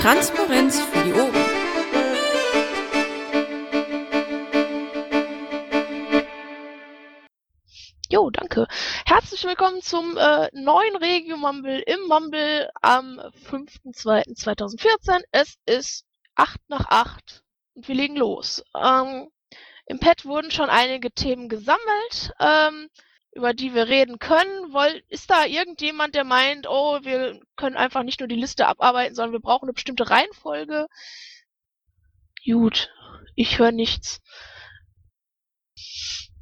Transparenz für die Ohren. Jo, danke. Herzlich willkommen zum äh, neuen Regio Mumble im Mumble am 5.2.2014. Es ist 8 nach 8 und wir legen los. Ähm, Im Pad wurden schon einige Themen gesammelt, ähm, über die wir reden können. Woll, ist da irgendjemand, der meint, oh, wir können einfach nicht nur die Liste abarbeiten, sondern wir brauchen eine bestimmte Reihenfolge? Gut, ich höre nichts.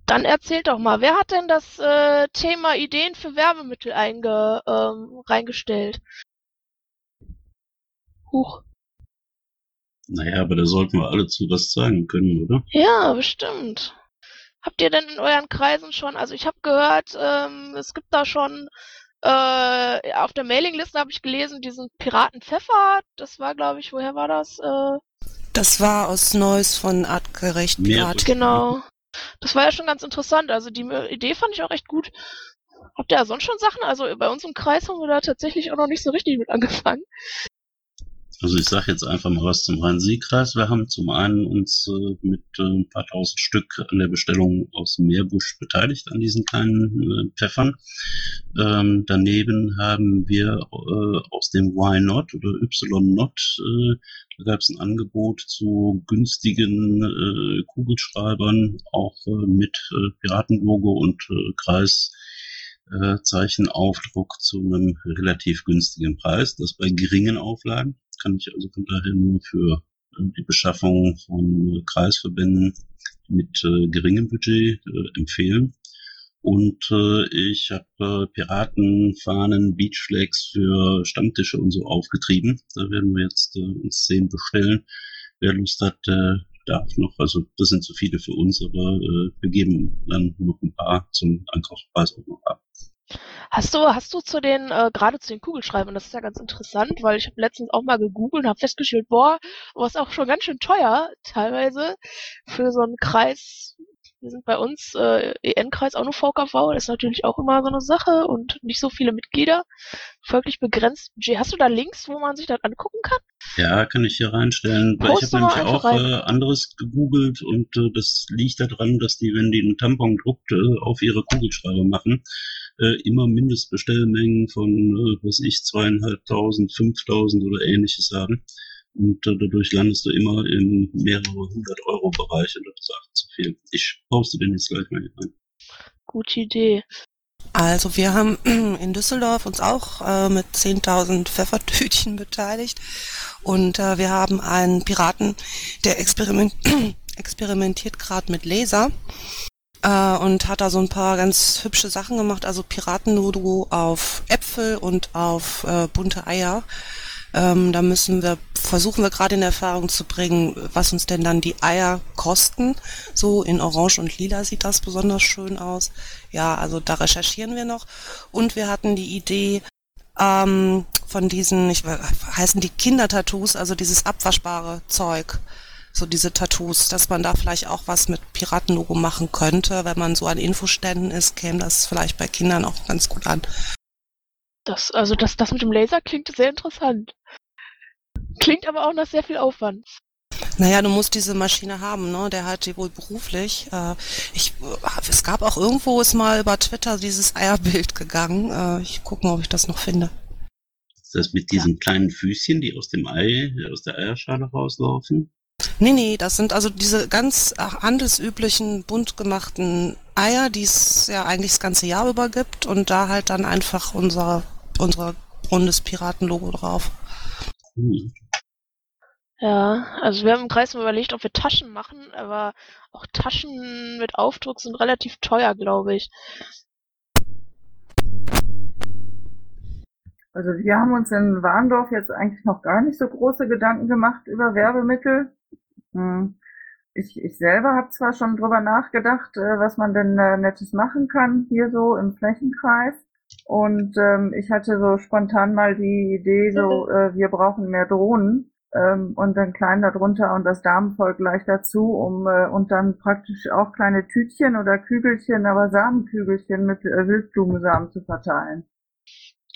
Dann erzählt doch mal, wer hat denn das äh, Thema Ideen für Werbemittel einge, ähm, reingestellt? Huch. Naja, aber da sollten wir alle zu was sagen können, oder? Ja, bestimmt. Habt ihr denn in euren Kreisen schon, also ich habe gehört, ähm, es gibt da schon äh, auf der Mailingliste habe ich gelesen, diesen Piraten Pfeffer, das war glaube ich, woher war das? Äh, Das war aus Neuss von Artgerecht Pirat. genau. Das war ja schon ganz interessant, also die Idee fand ich auch echt gut. Habt ihr da sonst schon Sachen? Also bei uns im Kreis haben wir da tatsächlich auch noch nicht so richtig mit angefangen. Also ich sage jetzt einfach mal was zum Rhein-Sieg-Kreis. Wir haben zum einen uns äh, mit äh, ein paar tausend Stück an der Bestellung aus Meerbusch beteiligt an diesen kleinen äh, Pfeffern. Ähm, daneben haben wir äh, aus dem Why Not oder Y Not, äh, da gab es ein Angebot zu günstigen äh, Kugelschreibern, auch mit Piratenlogo und Kreis. Zeichenaufdruck zu einem relativ günstigen Preis. Das bei geringen Auflagen kann ich also von daher nur für äh, die Beschaffung von äh, Kreisverbänden mit äh, geringem Budget äh, empfehlen. Und äh, ich habe äh, Piratenfahnen, Beachflags für Stammtische und so aufgetrieben. Da werden wir jetzt äh, uns zehn bestellen. Wer Lust hat, äh, darf noch. Also das sind zu viele für uns, aber äh, wir geben dann noch ein paar zum Einkaufspreis auch noch ab. Hast du, hast du zu den, äh, gerade zu den Kugelschreibern, das ist ja ganz interessant, weil ich habe letztens auch mal gegoogelt und habe festgestellt, boah, was auch schon ganz schön teuer teilweise für so einen Kreis. Wir sind bei uns äh, EN-Kreis auch nur VKV, das ist natürlich auch immer so eine Sache und nicht so viele Mitglieder, folglich begrenzt Budget. Hast du da Links, wo man sich das angucken kann? Ja, kann ich hier reinstellen. Weil ich habe nämlich auch äh, anderes gegoogelt und äh, das liegt daran, dass die, wenn die einen Tampon druckt, äh, auf ihre Kugelschreiber machen, äh, immer Mindestbestellmengen von, äh, was ich, zweieinhalbtausend, fünftausend oder ähnliches haben. Und äh, dadurch landest du immer im mehrere hundert Euro Bereich und das ist einfach zu viel. Ich poste den jetzt gleich mal hier rein. Gute Idee. Also wir haben in Düsseldorf uns auch äh, mit 10.000 Pfeffertütchen beteiligt und äh, wir haben einen Piraten, der experiment experimentiert gerade mit Laser äh, und hat da so ein paar ganz hübsche Sachen gemacht, also Piratenlogo auf Äpfel und auf äh, bunte Eier. Ähm, da müssen wir, versuchen wir gerade in Erfahrung zu bringen, was uns denn dann die Eier kosten. So in Orange und Lila sieht das besonders schön aus. Ja, also da recherchieren wir noch. Und wir hatten die Idee ähm, von diesen, ich weiß, heißen die Kindertattoos, also dieses abwaschbare Zeug. So diese Tattoos, dass man da vielleicht auch was mit Piratenlogo machen könnte. Wenn man so an Infoständen ist, käme das vielleicht bei Kindern auch ganz gut an. Das, also das, das mit dem Laser klingt sehr interessant. Klingt aber auch nach sehr viel Aufwand. Naja, du musst diese Maschine haben, ne? Der hat die wohl beruflich. Äh, ich, äh, es gab auch irgendwo ist mal über Twitter dieses Eierbild gegangen. Äh, ich gucke mal, ob ich das noch finde. Ist das mit diesen kleinen Füßchen, die aus dem Ei, aus der Eierschale rauslaufen? Nee, nee, das sind also diese ganz handelsüblichen, bunt gemachten Eier, die es ja eigentlich das ganze Jahr über gibt und da halt dann einfach unser, unser rundes Piratenlogo drauf. Cool. Ja, also wir haben im Kreis mal überlegt, ob wir Taschen machen, aber auch Taschen mit Aufdruck sind relativ teuer, glaube ich. Also wir haben uns in Warndorf jetzt eigentlich noch gar nicht so große Gedanken gemacht über Werbemittel. Hm. Ich, ich selber habe zwar schon drüber nachgedacht, äh, was man denn äh, Nettes machen kann hier so im Flächenkreis. Und ähm, ich hatte so spontan mal die Idee, so äh, wir brauchen mehr Drohnen ähm, und dann klein darunter und das Damenvolk gleich dazu, um äh, und dann praktisch auch kleine Tütchen oder Kügelchen, aber Samenkügelchen mit äh, Wildblumensamen zu verteilen.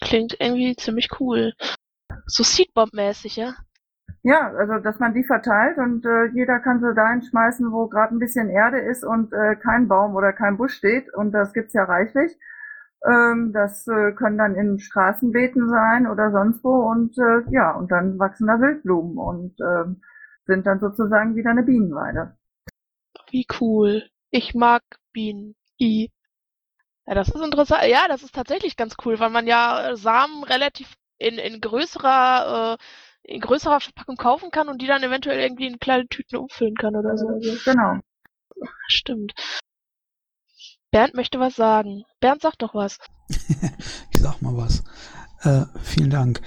Klingt irgendwie ziemlich cool. So Seedbomb-mäßig, ja? Ja, also dass man die verteilt und äh, jeder kann sie dahin schmeißen, wo gerade ein bisschen Erde ist und äh, kein Baum oder kein Busch steht. Und das gibt's ja reichlich. Ähm, das äh, können dann in Straßenbeeten sein oder sonst wo und äh, ja, und dann wachsen da Wildblumen und äh, sind dann sozusagen wieder eine Bienenweide. Wie cool. Ich mag Bienen. I. Ja, das ist interessant. Ja, das ist tatsächlich ganz cool, weil man ja äh, Samen relativ in, in größerer äh, in größerer Verpackung kaufen kann und die dann eventuell irgendwie in kleine Tüten umfüllen kann oder so. Genau. Stimmt. Bernd möchte was sagen. Bernd, sag doch was. ich sag mal was. Äh, vielen Dank.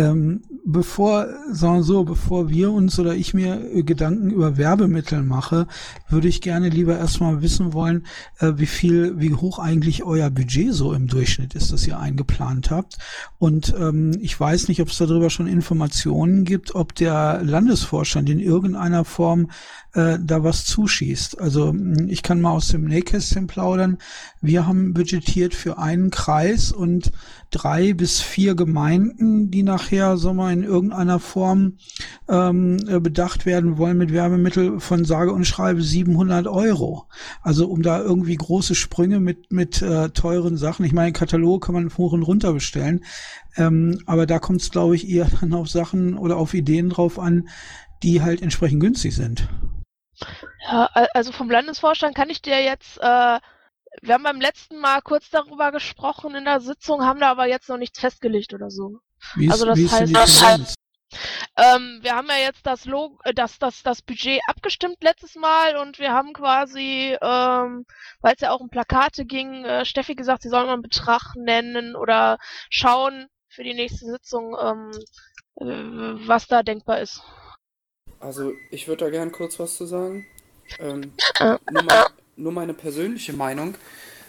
Ähm, bevor, sagen wir so, bevor wir uns oder ich mir äh, Gedanken über Werbemittel mache, würde ich gerne lieber erstmal wissen wollen, äh, wie viel, wie hoch eigentlich euer Budget so im Durchschnitt ist, das ihr eingeplant habt. Und ähm, ich weiß nicht, ob es darüber schon Informationen gibt, ob der Landesvorstand in irgendeiner Form äh, da was zuschießt. Also ich kann mal aus dem Nähkästchen plaudern. Wir haben budgetiert für einen Kreis und drei bis vier Gemeinden, die nachher so mal in irgendeiner Form ähm, äh, bedacht werden wollen mit Werbemittel von sage und schreibe 700 Euro. Also um da irgendwie große Sprünge mit mit äh, teuren Sachen. Ich meine, Katalog kann man hoch und runter bestellen, ähm, aber da kommt es, glaube ich, eher dann auf Sachen oder auf Ideen drauf an, die halt entsprechend günstig sind. Ja, also vom Landesvorstand kann ich dir jetzt äh, wir haben beim letzten Mal kurz darüber gesprochen in der Sitzung, haben da aber jetzt noch nichts festgelegt oder so. Wie ist, also das wie ist heißt, das heißt ähm, wir haben ja jetzt das, Log äh, das, das, das Budget abgestimmt letztes Mal und wir haben quasi, ähm, weil es ja auch um Plakate ging, äh, Steffi gesagt, sie soll mal einen Betrag nennen oder schauen für die nächste Sitzung, ähm, äh, was da denkbar ist. Also ich würde da gern kurz was zu sagen. Ähm, Äh, nur, mal, nur meine persönliche Meinung.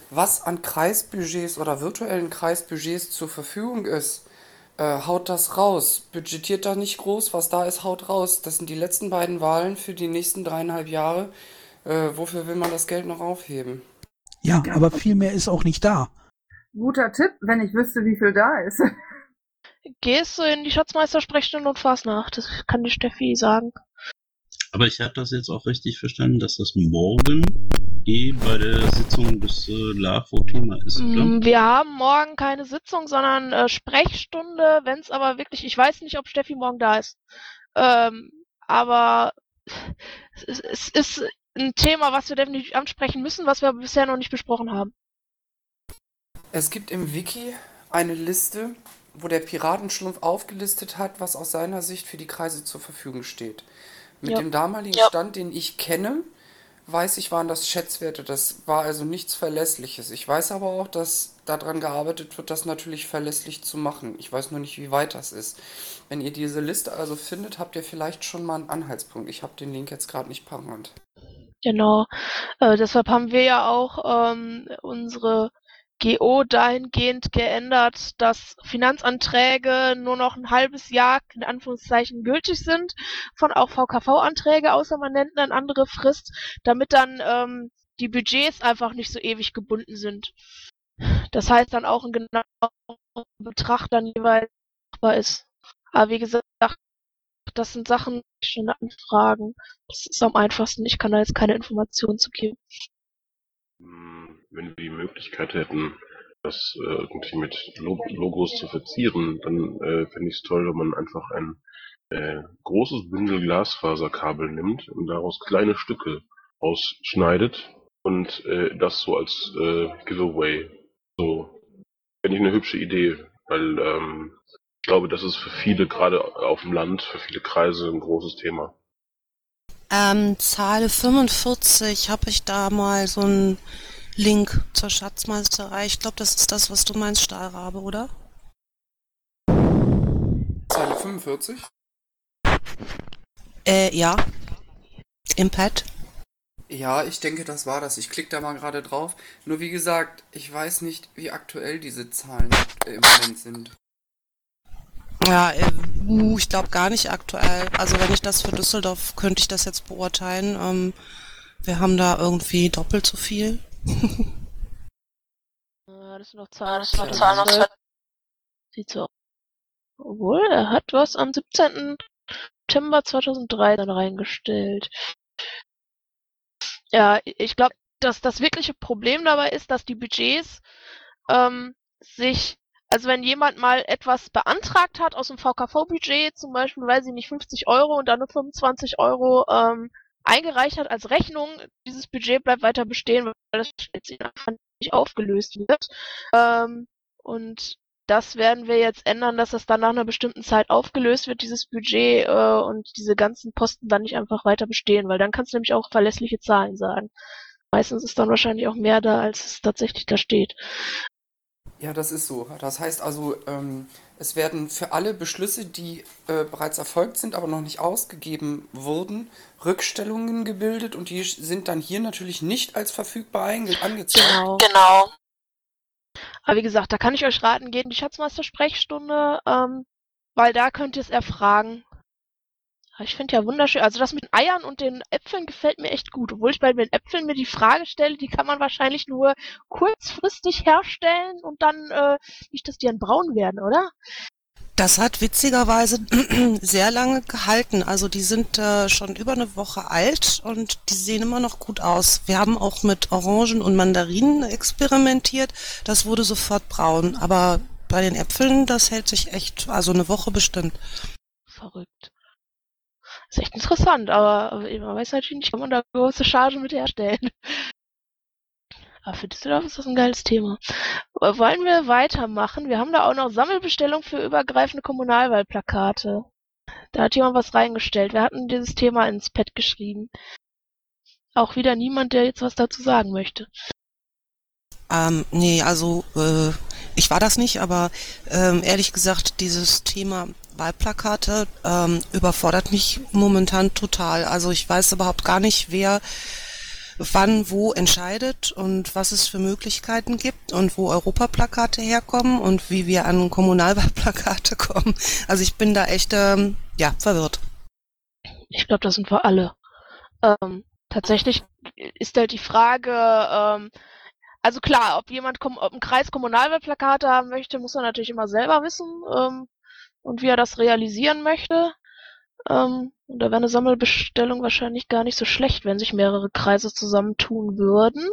Was an Kreisbudgets oder virtuellen Kreisbudgets zur Verfügung ist, haut das raus. Budgetiert da nicht groß, was da ist, haut raus. Das sind die letzten beiden Wahlen für die nächsten dreieinhalb Jahre. Äh, wofür will man das Geld noch aufheben? Ja, aber viel mehr ist auch nicht da. Guter Tipp, wenn ich wüsste, wie viel da ist. Gehst du in die Schatzmeistersprechstunde und fahrst nach, das kann die Steffi sagen. Aber ich habe das jetzt auch richtig verstanden, dass das morgen eh bei der Sitzung des äh, LAFO Thema ist, oder? Mm, Wir haben morgen keine Sitzung, sondern äh, Sprechstunde, wenn es aber wirklich, ich weiß nicht, ob Steffi morgen da ist. Ähm, aber es, es ist ein Thema, was wir definitiv ansprechen müssen, was wir bisher noch nicht besprochen haben. Es gibt im Wiki eine Liste, wo der Piratenschlumpf aufgelistet hat, was aus seiner Sicht für die Kreise zur Verfügung steht. Mit Ja. dem damaligen Ja. Stand, den ich kenne, weiß ich, waren das Schätzwerte. Das war also nichts Verlässliches. Ich weiß aber auch, dass daran gearbeitet wird, das natürlich verlässlich zu machen. Ich weiß nur nicht, wie weit das ist. Wenn ihr diese Liste also findet, habt ihr vielleicht schon mal einen Anhaltspunkt. Ich habe den Link jetzt gerade nicht parat. Genau. Äh, deshalb haben wir ja auch ähm, unsere GO dahingehend geändert, dass Finanzanträge nur noch ein halbes Jahr in Anführungszeichen gültig sind, von auch VKV-Anträge, außer man nennt eine andere Frist, damit dann ähm, die Budgets einfach nicht so ewig gebunden sind. Das heißt dann auch ein genauer Betrag dann jeweils machbar ist. Aber wie gesagt, das sind Sachen, die schon anfragen. Das ist am einfachsten. Ich kann da jetzt keine Informationen zu geben. Wenn wir die Möglichkeit hätten, das äh, irgendwie mit Lo Logos zu verzieren, dann äh, fände ich es toll, wenn man einfach ein äh, großes Bündel Glasfaserkabel nimmt und daraus kleine Stücke ausschneidet und äh, das so als äh, Giveaway. So, fände ich eine hübsche Idee, weil ähm, ich glaube, das ist für viele, gerade auf dem Land, für viele Kreise ein großes Thema. Ähm, Zahl 45 habe ich da mal so einen Link zur Schatzmeisterei. Ich glaube, das ist das, was du meinst, Stahlrabe, oder? Zeile 45. Äh, ja. Im Pad. Ja, ich denke, das war das. Ich klicke da mal gerade drauf. Nur wie gesagt, ich weiß nicht, wie aktuell diese Zahlen im Moment sind. Ja, äh, uh, ich glaube gar nicht aktuell. Also wenn ich das für Düsseldorf, könnte ich das jetzt beurteilen. Ähm, wir haben da irgendwie doppelt so viel. Äh, Das sind noch Zahlen aus 2012. Sieht so. Obwohl, er hat was am 17. September 2013 reingestellt. Ja, ich glaube, dass das wirkliche Problem dabei ist, dass die Budgets ähm, sich, also wenn jemand mal etwas beantragt hat aus dem VKV-Budget, zum Beispiel, weiß ich nicht, 50 Euro und dann nur 25 Euro ähm, eingereicht hat als Rechnung, dieses Budget bleibt weiter bestehen, weil das jetzt einfach nicht aufgelöst wird. Ähm, und das werden wir jetzt ändern, dass das dann nach einer bestimmten Zeit aufgelöst wird, dieses Budget, äh, und diese ganzen Posten dann nicht einfach weiter bestehen, weil dann kannst du nämlich auch verlässliche Zahlen sagen. Meistens ist dann wahrscheinlich auch mehr da, als es tatsächlich da steht. Ja, das ist so. Das heißt also, ähm, es werden für alle Beschlüsse, die äh, bereits erfolgt sind, aber noch nicht ausgegeben wurden, Rückstellungen gebildet und die sind dann hier natürlich nicht als verfügbar angezeigt. Genau. genau. Aber wie gesagt, da kann ich euch raten, geht in die Schatzmeister-Sprechstunde, ähm, weil da könnt ihr es erfragen. Ich finde ja wunderschön. Also das mit den Eiern und den Äpfeln gefällt mir echt gut. Obwohl ich bei den Äpfeln mir die Frage stelle, die kann man wahrscheinlich nur kurzfristig herstellen und dann äh, nicht, dass die dann braun werden, oder? Das hat witzigerweise sehr lange gehalten. Also die sind äh, schon über eine Woche alt und die sehen immer noch gut aus. Wir haben auch mit Orangen und Mandarinen experimentiert. Das wurde sofort braun. Aber bei den Äpfeln, das hält sich echt, also eine Woche bestimmt. Verrückt. Ist echt interessant, aber man weiß natürlich nicht, kann man da große Charge mit herstellen. Aber für Düsseldorf ist das ein geiles Thema. Wollen wir weitermachen? Wir haben da auch noch Sammelbestellung für übergreifende Kommunalwahlplakate. Da hat jemand was reingestellt. Wir hatten dieses Thema ins Pad geschrieben. Auch wieder niemand, der jetzt was dazu sagen möchte. Ähm, nee, also äh, ich war das nicht, aber ähm, ehrlich gesagt, dieses Thema Wahlplakate ähm, überfordert mich momentan total. Also ich weiß überhaupt gar nicht, wer wann wo entscheidet und was es für Möglichkeiten gibt und wo Europaplakate herkommen und wie wir an Kommunalwahlplakate kommen. Also ich bin da echt ähm, ja verwirrt. Ich glaube, das sind wir alle. Ähm, tatsächlich ist halt die Frage, ähm, also klar, ob jemand ob ein Kreis Kommunalwahlplakate haben möchte, muss er natürlich immer selber wissen ähm, und wie er das realisieren möchte. Ähm, und da wäre eine Sammelbestellung wahrscheinlich gar nicht so schlecht, wenn sich mehrere Kreise zusammentun würden.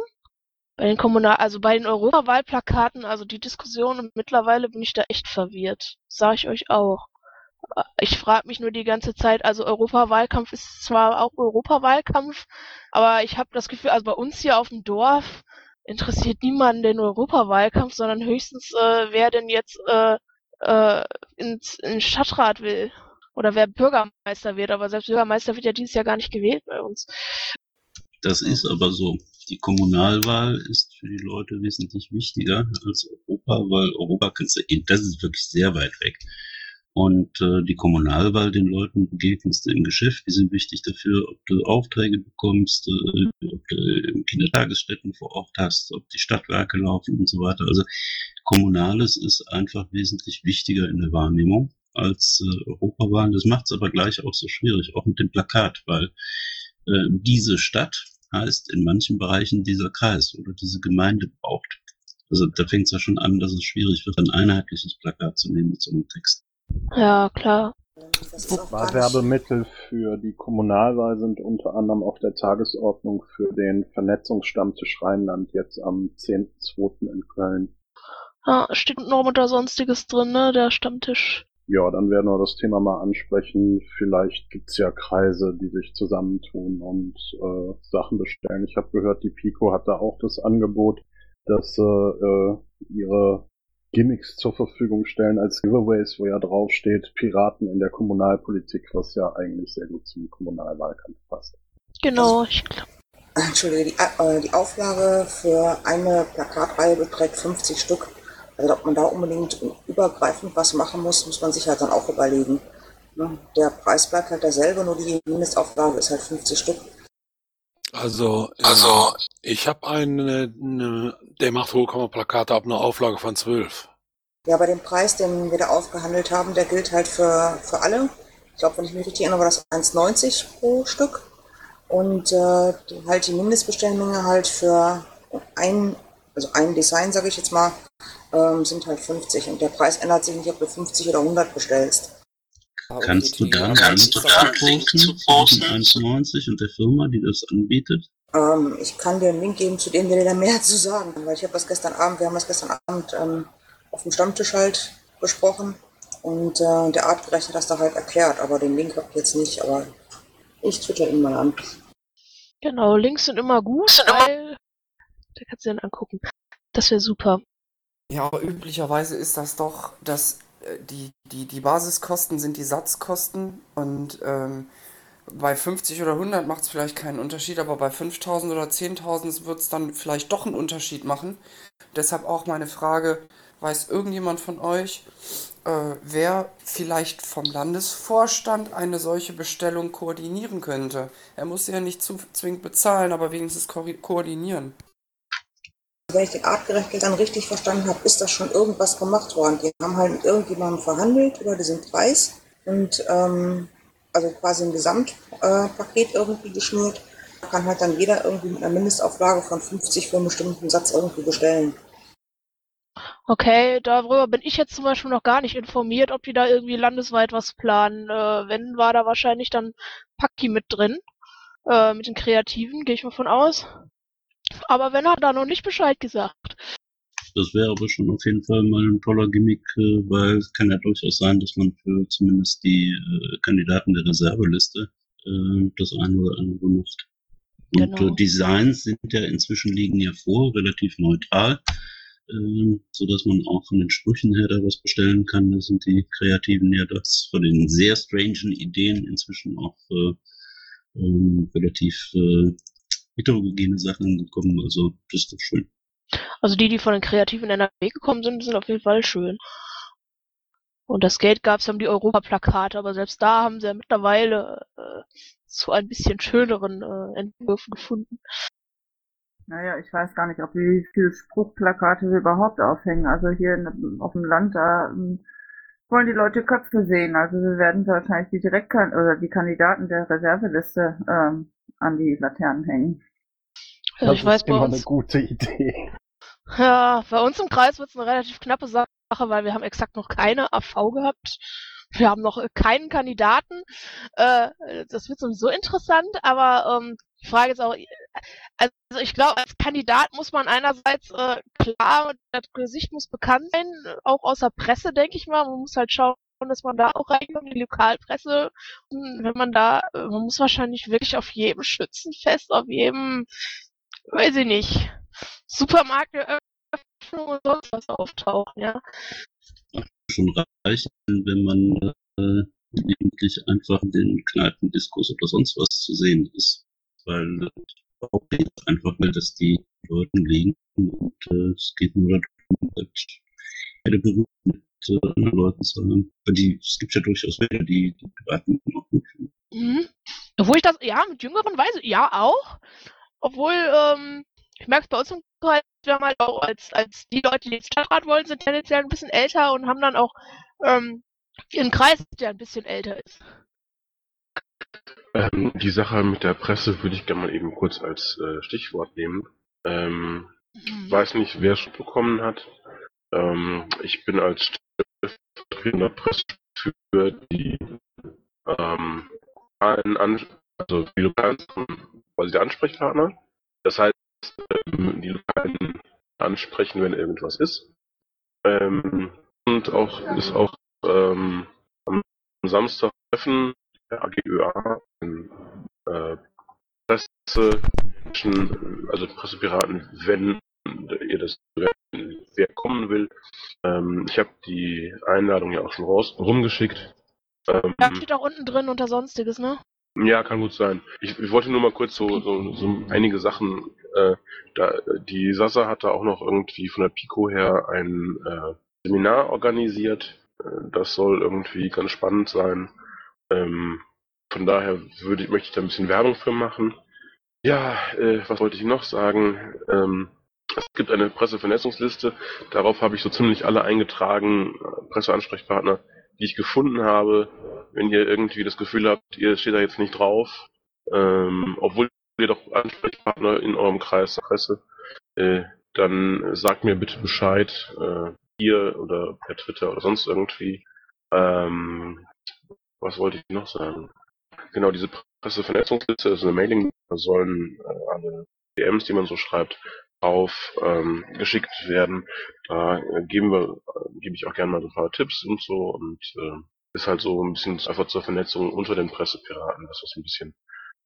Bei den Kommunal, also bei den Europawahlplakaten, also die Diskussion und mittlerweile bin ich da echt verwirrt. Sag ich euch auch. Ich frage mich nur die ganze Zeit, also Europawahlkampf ist zwar auch Europawahlkampf, aber ich habe das Gefühl, also bei uns hier auf dem Dorf interessiert niemanden den Europawahlkampf, sondern höchstens, äh, wer denn jetzt äh, äh, ins, ins Stadtrat will oder wer Bürgermeister wird, aber selbst Bürgermeister wird ja dieses Jahr gar nicht gewählt bei uns. Das ist aber so. Die Kommunalwahl ist für die Leute wesentlich wichtiger als Europa, weil Europa kannst du, das ist wirklich sehr weit weg. Und äh, die Kommunalwahl den Leuten begegnest im Geschäft, die sind wichtig dafür, ob du Aufträge bekommst, äh, ob du Kindertagesstätten vor Ort hast, ob die Stadtwerke laufen und so weiter. Also Kommunales ist einfach wesentlich wichtiger in der Wahrnehmung als äh, Europawahlen. Das macht es aber gleich auch so schwierig, auch mit dem Plakat, weil äh, diese Stadt heißt in manchen Bereichen dieser Kreis oder diese Gemeinde braucht. Also da fängt es ja schon an, dass es schwierig wird, ein einheitliches Plakat zu nehmen mit so einem Text. Ja, klar. Wahlwerbemittel für die Kommunalwahl sind unter anderem auf der Tagesordnung für den Vernetzungsstammtisch Rheinland jetzt am 10.2. in Köln. Ah, steht noch unter Sonstiges drin, ne, der Stammtisch. Ja, dann werden wir das Thema mal ansprechen. Vielleicht gibt's ja Kreise, die sich zusammentun und äh, Sachen bestellen. Ich habe gehört, die Pico hat da auch das Angebot, dass äh, ihre Gimmicks zur Verfügung stellen als Giveaways, wo ja drauf steht Piraten in der Kommunalpolitik, was ja eigentlich sehr gut zum Kommunalwahlkampf passt. Genau, ich glaube. Entschuldige, die, äh, die Auflage für eine Plakatreihe beträgt 50 Stück. Also ob man da unbedingt übergreifend was machen muss, muss man sich halt dann auch überlegen. Ne? Der Preis bleibt halt derselbe, nur die Mindestauflage ist halt 50 Stück. Also, also ich habe eine, eine, der macht Hohlkammerplakate ab einer Auflage von 12. Ja, bei dem Preis, den wir da aufgehandelt haben, der gilt halt für, für alle. Ich glaube, wenn ich mich richtig erinnere, war das 1,90 pro Stück. Und äh, halt die Mindestbestellmenge halt für ein, also ein Design, sage ich jetzt mal, ähm, sind halt 50 und der Preis ändert sich nicht, ob du 50 oder 100 bestellst. Okay, Kannst du da aber einen Link zu posten? Zu diesen 1,90 und der Firma, die das anbietet? Ähm, ich kann dir einen Link geben, zu dem wir dir da mehr zu sagen kann, weil ich habe das gestern Abend, wir haben das gestern Abend ähm, auf dem Stammtisch halt besprochen und äh, der Artgerecht hat das da halt erklärt, aber den Link habe ich jetzt nicht, aber ich twitter ihn mal an. Genau, Links sind immer gut, weil da kannst du den angucken. Das wäre super. Ja, aber üblicherweise ist das doch, dass äh, die, die, die Basiskosten sind die Satzkosten und ähm, bei 50 oder 100 macht es vielleicht keinen Unterschied, aber bei 5000 oder 10.000 wird es dann vielleicht doch einen Unterschied machen. Deshalb auch meine Frage, weiß irgendjemand von euch, äh, wer vielleicht vom Landesvorstand eine solche Bestellung koordinieren könnte? Er muss sie ja nicht zwingend bezahlen, aber wenigstens ko koordinieren. Wenn ich den Artgerecht dann richtig verstanden habe, ist das schon irgendwas gemacht worden. Die haben halt mit irgendjemandem verhandelt über diesen Preis und ähm, also quasi ein Gesamtpaket irgendwie geschnürt. Da kann halt dann jeder irgendwie mit einer Mindestauflage von 50 für einen bestimmten Satz irgendwie bestellen. Okay, darüber bin ich jetzt zum Beispiel noch gar nicht informiert, ob die da irgendwie landesweit was planen. Äh, wenn, war da wahrscheinlich dann Paki mit drin. Äh, mit den Kreativen, gehe ich mal von aus. Aber wenn, hat er noch nicht Bescheid gesagt. Das wäre aber schon auf jeden Fall mal ein toller Gimmick, äh, weil es kann ja durchaus sein, dass man für zumindest die äh, Kandidaten der Reserveliste äh, das eine oder andere macht. Und Genau. Designs sind ja inzwischen liegen ja vor, relativ neutral, äh, so dass man auch von den Sprüchen her da was bestellen kann. Da sind die Kreativen ja das von den sehr strangen Ideen inzwischen auch äh, ähm, relativ heterogene Sachen gekommen. Also das ist doch schön. Also die, die von den Kreativen in NRW gekommen sind, sind auf jeden Fall schön. Und das Geld gab's ja um die Europaplakate, aber selbst da haben sie ja mittlerweile äh, zu ein bisschen schöneren äh, Entwürfen gefunden. Naja, ich weiß gar nicht, ob wir wie viele Spruchplakate wir überhaupt aufhängen. Also hier in, auf dem Land, da ähm, wollen die Leute Köpfe sehen. Also wir werden wahrscheinlich die Direktkan oder die Kandidaten der Reserveliste ähm, an die Laternen hängen. Also ich weiß bei immer uns, eine gute Idee. ja, bei uns im Kreis wird's eine relativ knappe Sache, weil wir haben exakt noch keine AV gehabt. Wir haben noch äh, keinen Kandidaten. Äh, das wird sowieso interessant, aber ähm, die Frage ist auch, also ich glaube, als Kandidat muss man einerseits äh, klar, das Gesicht muss bekannt sein, auch aus der Presse, denke ich mal. Man muss halt schauen, dass man da auch reinkommt, die Lokalpresse. Und wenn man da, äh, man muss wahrscheinlich wirklich auf jedem Schützenfest, auf jedem, weiß ich nicht, Supermarkteröffnung und sonst was auftauchen, ja. schon reichen, wenn man äh, gelegentlich einfach in den Kneipendiskos oder sonst was zu sehen ist. Weil äh, behaupte ich jetzt einfach mal, dass die Leuten liegen und äh, es geht nur darum, halt eine Berührung mit äh, anderen Leuten zu haben. Aber die, es gibt ja durchaus welche, die die privaten auch gut finden. Mhm. Obwohl ich das, ja, mit jüngeren weiß ja auch. Obwohl, ähm, ich merke es bei uns im Kreis, wir haben halt auch als, als die Leute, die ins Stadtrat wollen, sind tendenziell ein bisschen älter und haben dann auch ähm, ihren Kreis, der ein bisschen älter ist. Ähm, die Sache mit der Presse würde ich gerne mal eben kurz als äh, Stichwort nehmen. Ähm, Mhm. weiß nicht, wer es schon bekommen hat. Ähm, ich bin als stellvertretender Presse für die ähm, also die lokalen quasi der Ansprechpartner. Das heißt, ähm, die lokalen ansprechen, wenn irgendwas ist. Ähm, und auch ist auch ähm, am Samstag Treffen der AGÖA, in, äh, Presse, also Pressepiraten, wenn ihr das wer kommen will. Ähm, ich habe die Einladung ja auch schon raus rumgeschickt. Ähm, Da steht auch unten drin unter Sonstiges, ne? Ja, kann gut sein. Ich, ich wollte nur mal kurz so, so, so einige Sachen. Äh, da, die Sasa hatte auch noch irgendwie von der Pico her ein äh, Seminar organisiert. Äh, Das soll irgendwie ganz spannend sein. Ähm, von daher würde möchte ich da ein bisschen Werbung für machen. Ja, äh, was wollte ich noch sagen? Ähm, es gibt eine Pressevernetzungsliste. Darauf habe ich so ziemlich alle eingetragen, äh, Presseansprechpartner, die ich gefunden habe. Wenn ihr irgendwie das Gefühl habt, ihr steht da jetzt nicht drauf, ähm, obwohl ihr doch Ansprechpartner in eurem Kreis Presse, äh, dann sagt mir bitte Bescheid, äh, hier oder per Twitter oder sonst irgendwie. Ähm, was wollte ich noch sagen? Genau, diese Pressevernetzungsliste ist eine Mailing, da sollen äh, alle DMs, die man so schreibt, auf ähm, geschickt werden. Da äh, geben wir, gebe ich auch gerne mal ein paar Tipps und so und äh, ist halt so ein bisschen einfach zur Vernetzung unter den Pressepiraten, dass das ein bisschen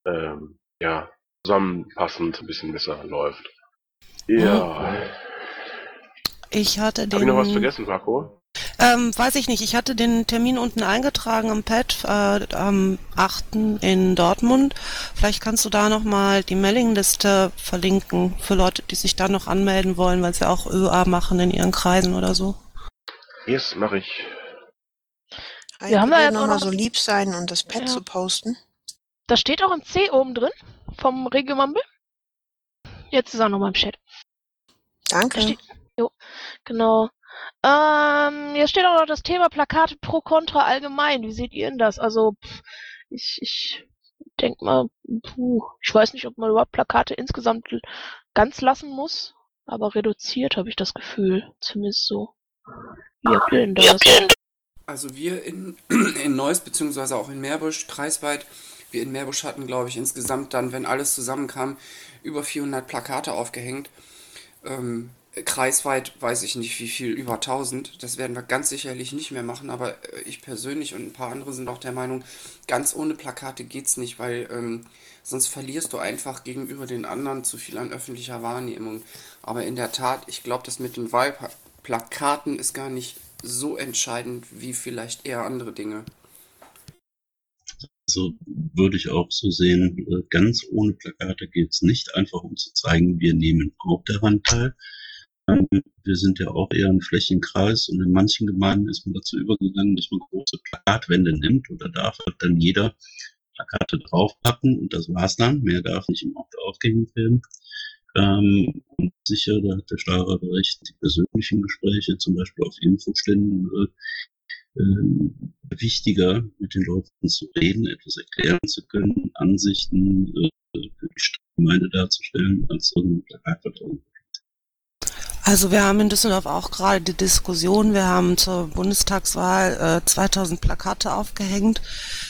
ähm, ja zusammenpassend ein bisschen besser läuft. Ja. Ich hatte den. Hab ich noch was vergessen, Marco? Ähm, weiß ich nicht. Ich hatte den Termin unten eingetragen am Pad äh, am 8. in Dortmund. Vielleicht kannst du da nochmal die Mailingliste verlinken für Leute, die sich da noch anmelden wollen, weil sie auch ÖA machen in ihren Kreisen oder so. Yes, mache ich. Wir haben da jetzt auch nochmal noch- so lieb sein und das Pad Ja. zu posten. Das steht auch im C oben drin vom Regiomumble. Jetzt ist er nochmal im Chat. Danke. Da steht, jo, genau. Ähm, hier steht auch noch das Thema Plakate pro Contra allgemein. Wie seht ihr denn das? Also, pff, ich, ich denk mal, puh, ich weiß nicht, ob man überhaupt Plakate insgesamt ganz lassen muss, aber reduziert habe ich das Gefühl. Zumindest so. Wie habt ihr denn das? Also wir in, in Neuss, beziehungsweise auch in Meerbusch, kreisweit, wir in Meerbusch hatten, glaube ich, insgesamt dann, wenn alles zusammenkam, über 400 Plakate aufgehängt. Ähm, kreisweit weiß ich nicht wie viel, über 1000. Das werden wir ganz sicherlich nicht mehr machen, aber äh, ich persönlich und ein paar andere sind auch der Meinung, ganz ohne Plakate geht's nicht, weil ähm, sonst verlierst du einfach gegenüber den anderen zu viel an öffentlicher Wahrnehmung. Aber in der Tat, ich glaube, das mit den Wahlplakaten ist gar nicht so entscheidend wie vielleicht eher andere Dinge. So würde ich auch so sehen, äh, ganz ohne Plakate geht's nicht, einfach um zu zeigen, wir nehmen auch daran teil. Wir sind ja auch eher ein Flächenkreis und in manchen Gemeinden ist man dazu übergegangen, dass man große Plakatwände nimmt und da darf halt dann jeder Plakate draufpacken und das war's dann. Mehr darf nicht im Ort aufgehängt werden. Ähm, und sicher, da hat der Steuerer recht, die persönlichen Gespräche, zum Beispiel auf Infoständen, äh, ähm, wichtiger, mit den Leuten zu reden, etwas erklären zu können, Ansichten äh, für die Gemeinde darzustellen, als irgendein Plakat da drin. Also wir haben in Düsseldorf auch gerade die Diskussion, wir haben zur Bundestagswahl äh, 2000 Plakate aufgehängt.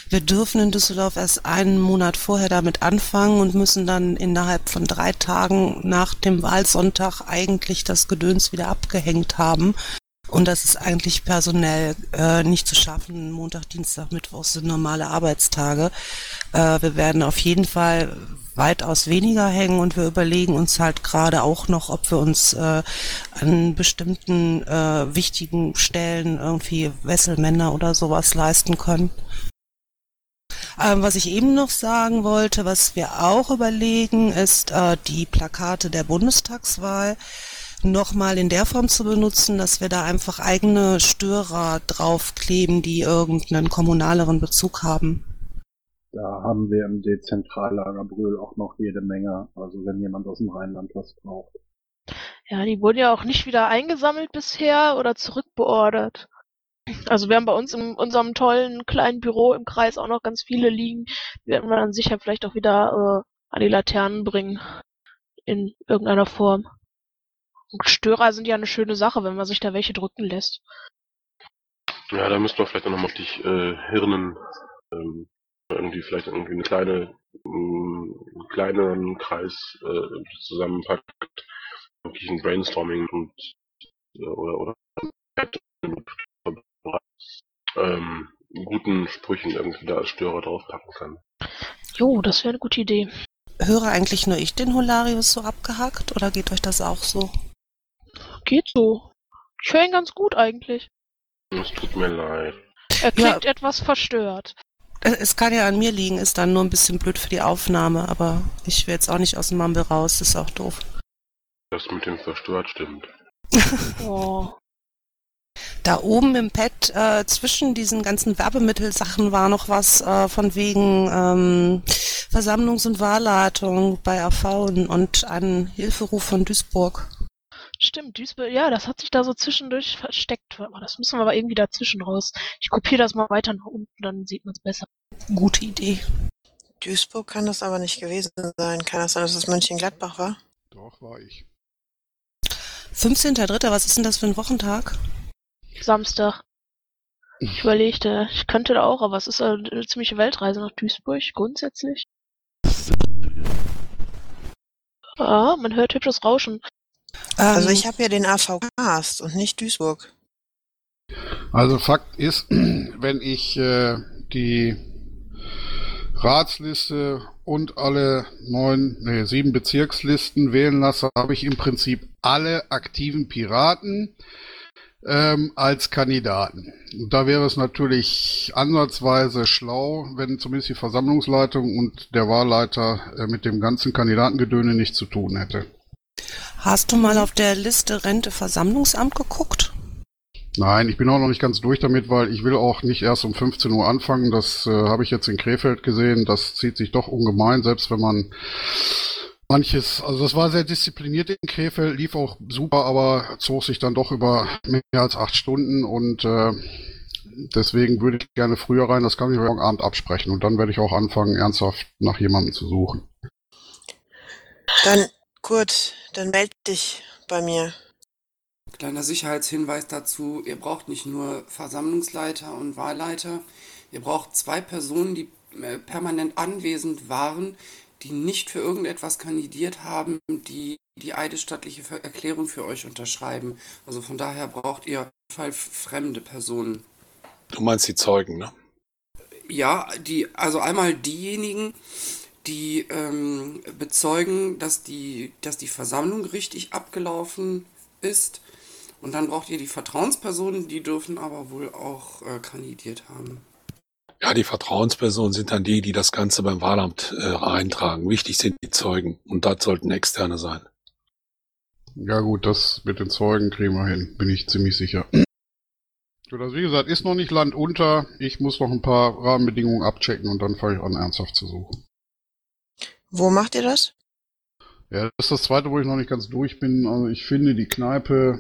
Wir dürfen in Düsseldorf erst einen Monat vorher damit anfangen und müssen dann innerhalb von drei Tagen nach dem Wahlsonntag eigentlich das Gedöns wieder abgehängt haben. Und das ist eigentlich personell äh, nicht zu schaffen. Montag, Dienstag, Mittwoch sind normale Arbeitstage. Äh, wir werden auf jeden Fall weitaus weniger hängen und wir überlegen uns halt gerade auch noch, ob wir uns äh, an bestimmten äh, wichtigen Stellen irgendwie Wesselmänner oder sowas leisten können. Ähm, was ich eben noch sagen wollte, was wir auch überlegen, ist äh, die Plakate der Bundestagswahl nochmal in der Form zu benutzen, dass wir da einfach eigene Störer draufkleben, die irgendeinen kommunaleren Bezug haben. Da haben wir im Dezentrallager Brühl auch noch jede Menge. Also wenn jemand aus dem Rheinland was braucht. Ja, die wurden ja auch nicht wieder eingesammelt bisher oder zurückbeordert. Also wir haben bei uns in unserem tollen kleinen Büro im Kreis auch noch ganz viele liegen. Die werden wir dann sicher vielleicht auch wieder äh, an die Laternen bringen. In irgendeiner Form. Und Störer sind ja eine schöne Sache, wenn man sich da welche drücken lässt. Ja, da müssten wir vielleicht nochmal auf dich äh, Hirnen ähm, irgendwie vielleicht irgendwie eine kleine, mh, einen kleineren Kreis äh, zusammenpackt, wirklich ein Brainstorming und äh, oder oder ähm, guten Sprüchen irgendwie da als Störer draufpacken kann. Jo, das wäre eine gute Idee. Höre eigentlich nur ich den Holarius so abgehackt oder geht euch das auch so? Geht so. Ich höre ihn ganz gut eigentlich. Es tut mir leid. Er klingt etwas verstört. Äh, Es kann ja an mir liegen, ist dann nur ein bisschen blöd für die Aufnahme, aber ich will jetzt auch nicht aus dem Mumble raus, ist auch doof. Das mit dem verstört stimmt. Oh. Da oben im Pad äh, zwischen diesen ganzen Werbemittelsachen war noch was äh, von wegen ähm, Versammlungs- und Wahlleitung bei AV und, und ein Hilferuf von Duisburg. Stimmt, Duisburg, ja, das hat sich da so zwischendurch versteckt. Warte mal, Das müssen wir aber irgendwie dazwischen raus. Ich kopiere das mal weiter nach unten, dann sieht man es besser. Gute Idee. Duisburg kann das aber nicht gewesen sein. Kann das sein, dass es Mönchengladbach war? Doch, war ich. 15.3., was ist denn das für ein Wochentag? Samstag. Ich überlegte, ich könnte da auch, aber es ist eine, eine ziemliche Weltreise nach Duisburg, grundsätzlich. Ah, man hört hübsches Rauschen. Also Ähm, ich habe ja den AV Cast und nicht Duisburg. Also Fakt ist, wenn ich äh, die Ratsliste und alle neun, nee, sieben Bezirkslisten wählen lasse, habe ich im Prinzip alle aktiven Piraten ähm, als Kandidaten. Und da wäre es natürlich ansatzweise schlau, wenn zumindest die Versammlungsleitung und der Wahlleiter äh, mit dem ganzen Kandidatengedöne nichts zu tun hätte. Hast du mal auf der Liste Rente Versammlungsamt geguckt? Nein, ich bin auch noch nicht ganz durch damit, weil ich will auch nicht erst um 15 Uhr anfangen. Das äh, habe ich jetzt in Krefeld gesehen. Das zieht sich doch ungemein, selbst wenn man manches, also das war sehr diszipliniert in Krefeld, lief auch super, aber zog sich dann doch über mehr als acht Stunden und äh, deswegen würde ich gerne früher rein. Das kann ich morgen Abend absprechen und dann werde ich auch anfangen, ernsthaft nach jemandem zu suchen. Dann, Kurt, dann meld dich bei mir. Kleiner Sicherheitshinweis dazu, ihr braucht nicht nur Versammlungsleiter und Wahlleiter, ihr braucht zwei Personen, die äh, permanent anwesend waren, die nicht für irgendetwas kandidiert haben, die die eidesstattliche Erklärung für euch unterschreiben. Also von daher braucht ihr auf jeden Fall fremde Personen. Du meinst die Zeugen, ne? Ja, die, also einmal diejenigen, die ähm, bezeugen, dass die, dass die Versammlung richtig abgelaufen ist. Und dann braucht ihr die Vertrauenspersonen, die dürfen aber wohl auch äh, kandidiert haben. Ja, die Vertrauenspersonen sind dann die, die das Ganze beim Wahlamt äh, eintragen. Wichtig sind die Zeugen und das sollten externe sein. Ja gut, das mit den Zeugen kriegen wir hin, bin ich ziemlich sicher. Also wie gesagt, ist noch nicht Land unter. Ich muss noch ein paar Rahmenbedingungen abchecken und dann fange ich an, ernsthaft zu suchen. Wo macht ihr das? Ja, das ist das zweite, wo ich noch nicht ganz durch bin. Also ich finde die Kneipe,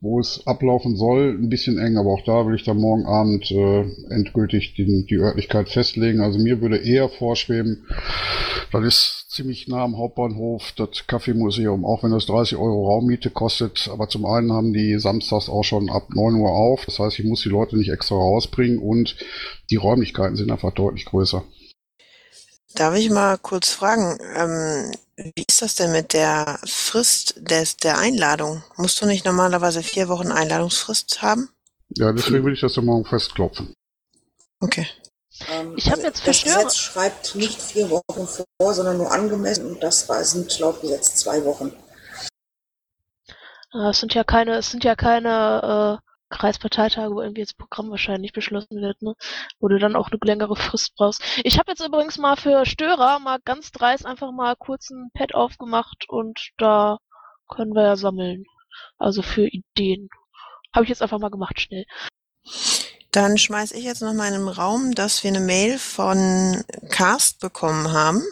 wo es ablaufen soll, ein bisschen eng, aber auch da will ich dann morgen Abend äh, endgültig die, die Örtlichkeit festlegen. Also mir würde eher vorschweben, das ist ziemlich nah am Hauptbahnhof, das Kaffeemuseum, auch wenn das 30 Euro Raummiete kostet. Aber zum einen haben die samstags auch schon ab 9 Uhr auf. Das heißt, ich muss die Leute nicht extra rausbringen und die Räumlichkeiten sind einfach deutlich größer. Darf ich mal kurz fragen, ähm, wie ist das denn mit der Frist des, der Einladung? Musst du nicht normalerweise vier Wochen Einladungsfrist haben? Ja, deswegen will ich das ja morgen festklopfen. Okay. Ähm, Ich hab also jetzt das Gesetz schreibt nicht vier Wochen vor, sondern nur angemessen und das war- sind laut Gesetz zwei Wochen. Äh, Es sind ja keine, es sind ja keine Kreisparteitage, wo irgendwie das Programm wahrscheinlich beschlossen wird, ne? Wo du dann auch eine längere Frist brauchst. Ich habe jetzt übrigens mal für Störer mal ganz dreist einfach mal kurz ein Pad aufgemacht und da können wir ja sammeln. Also für Ideen. Habe ich jetzt einfach mal gemacht, schnell. Dann schmeiß ich jetzt noch mal in den Raum, dass wir eine Mail von Cast bekommen haben,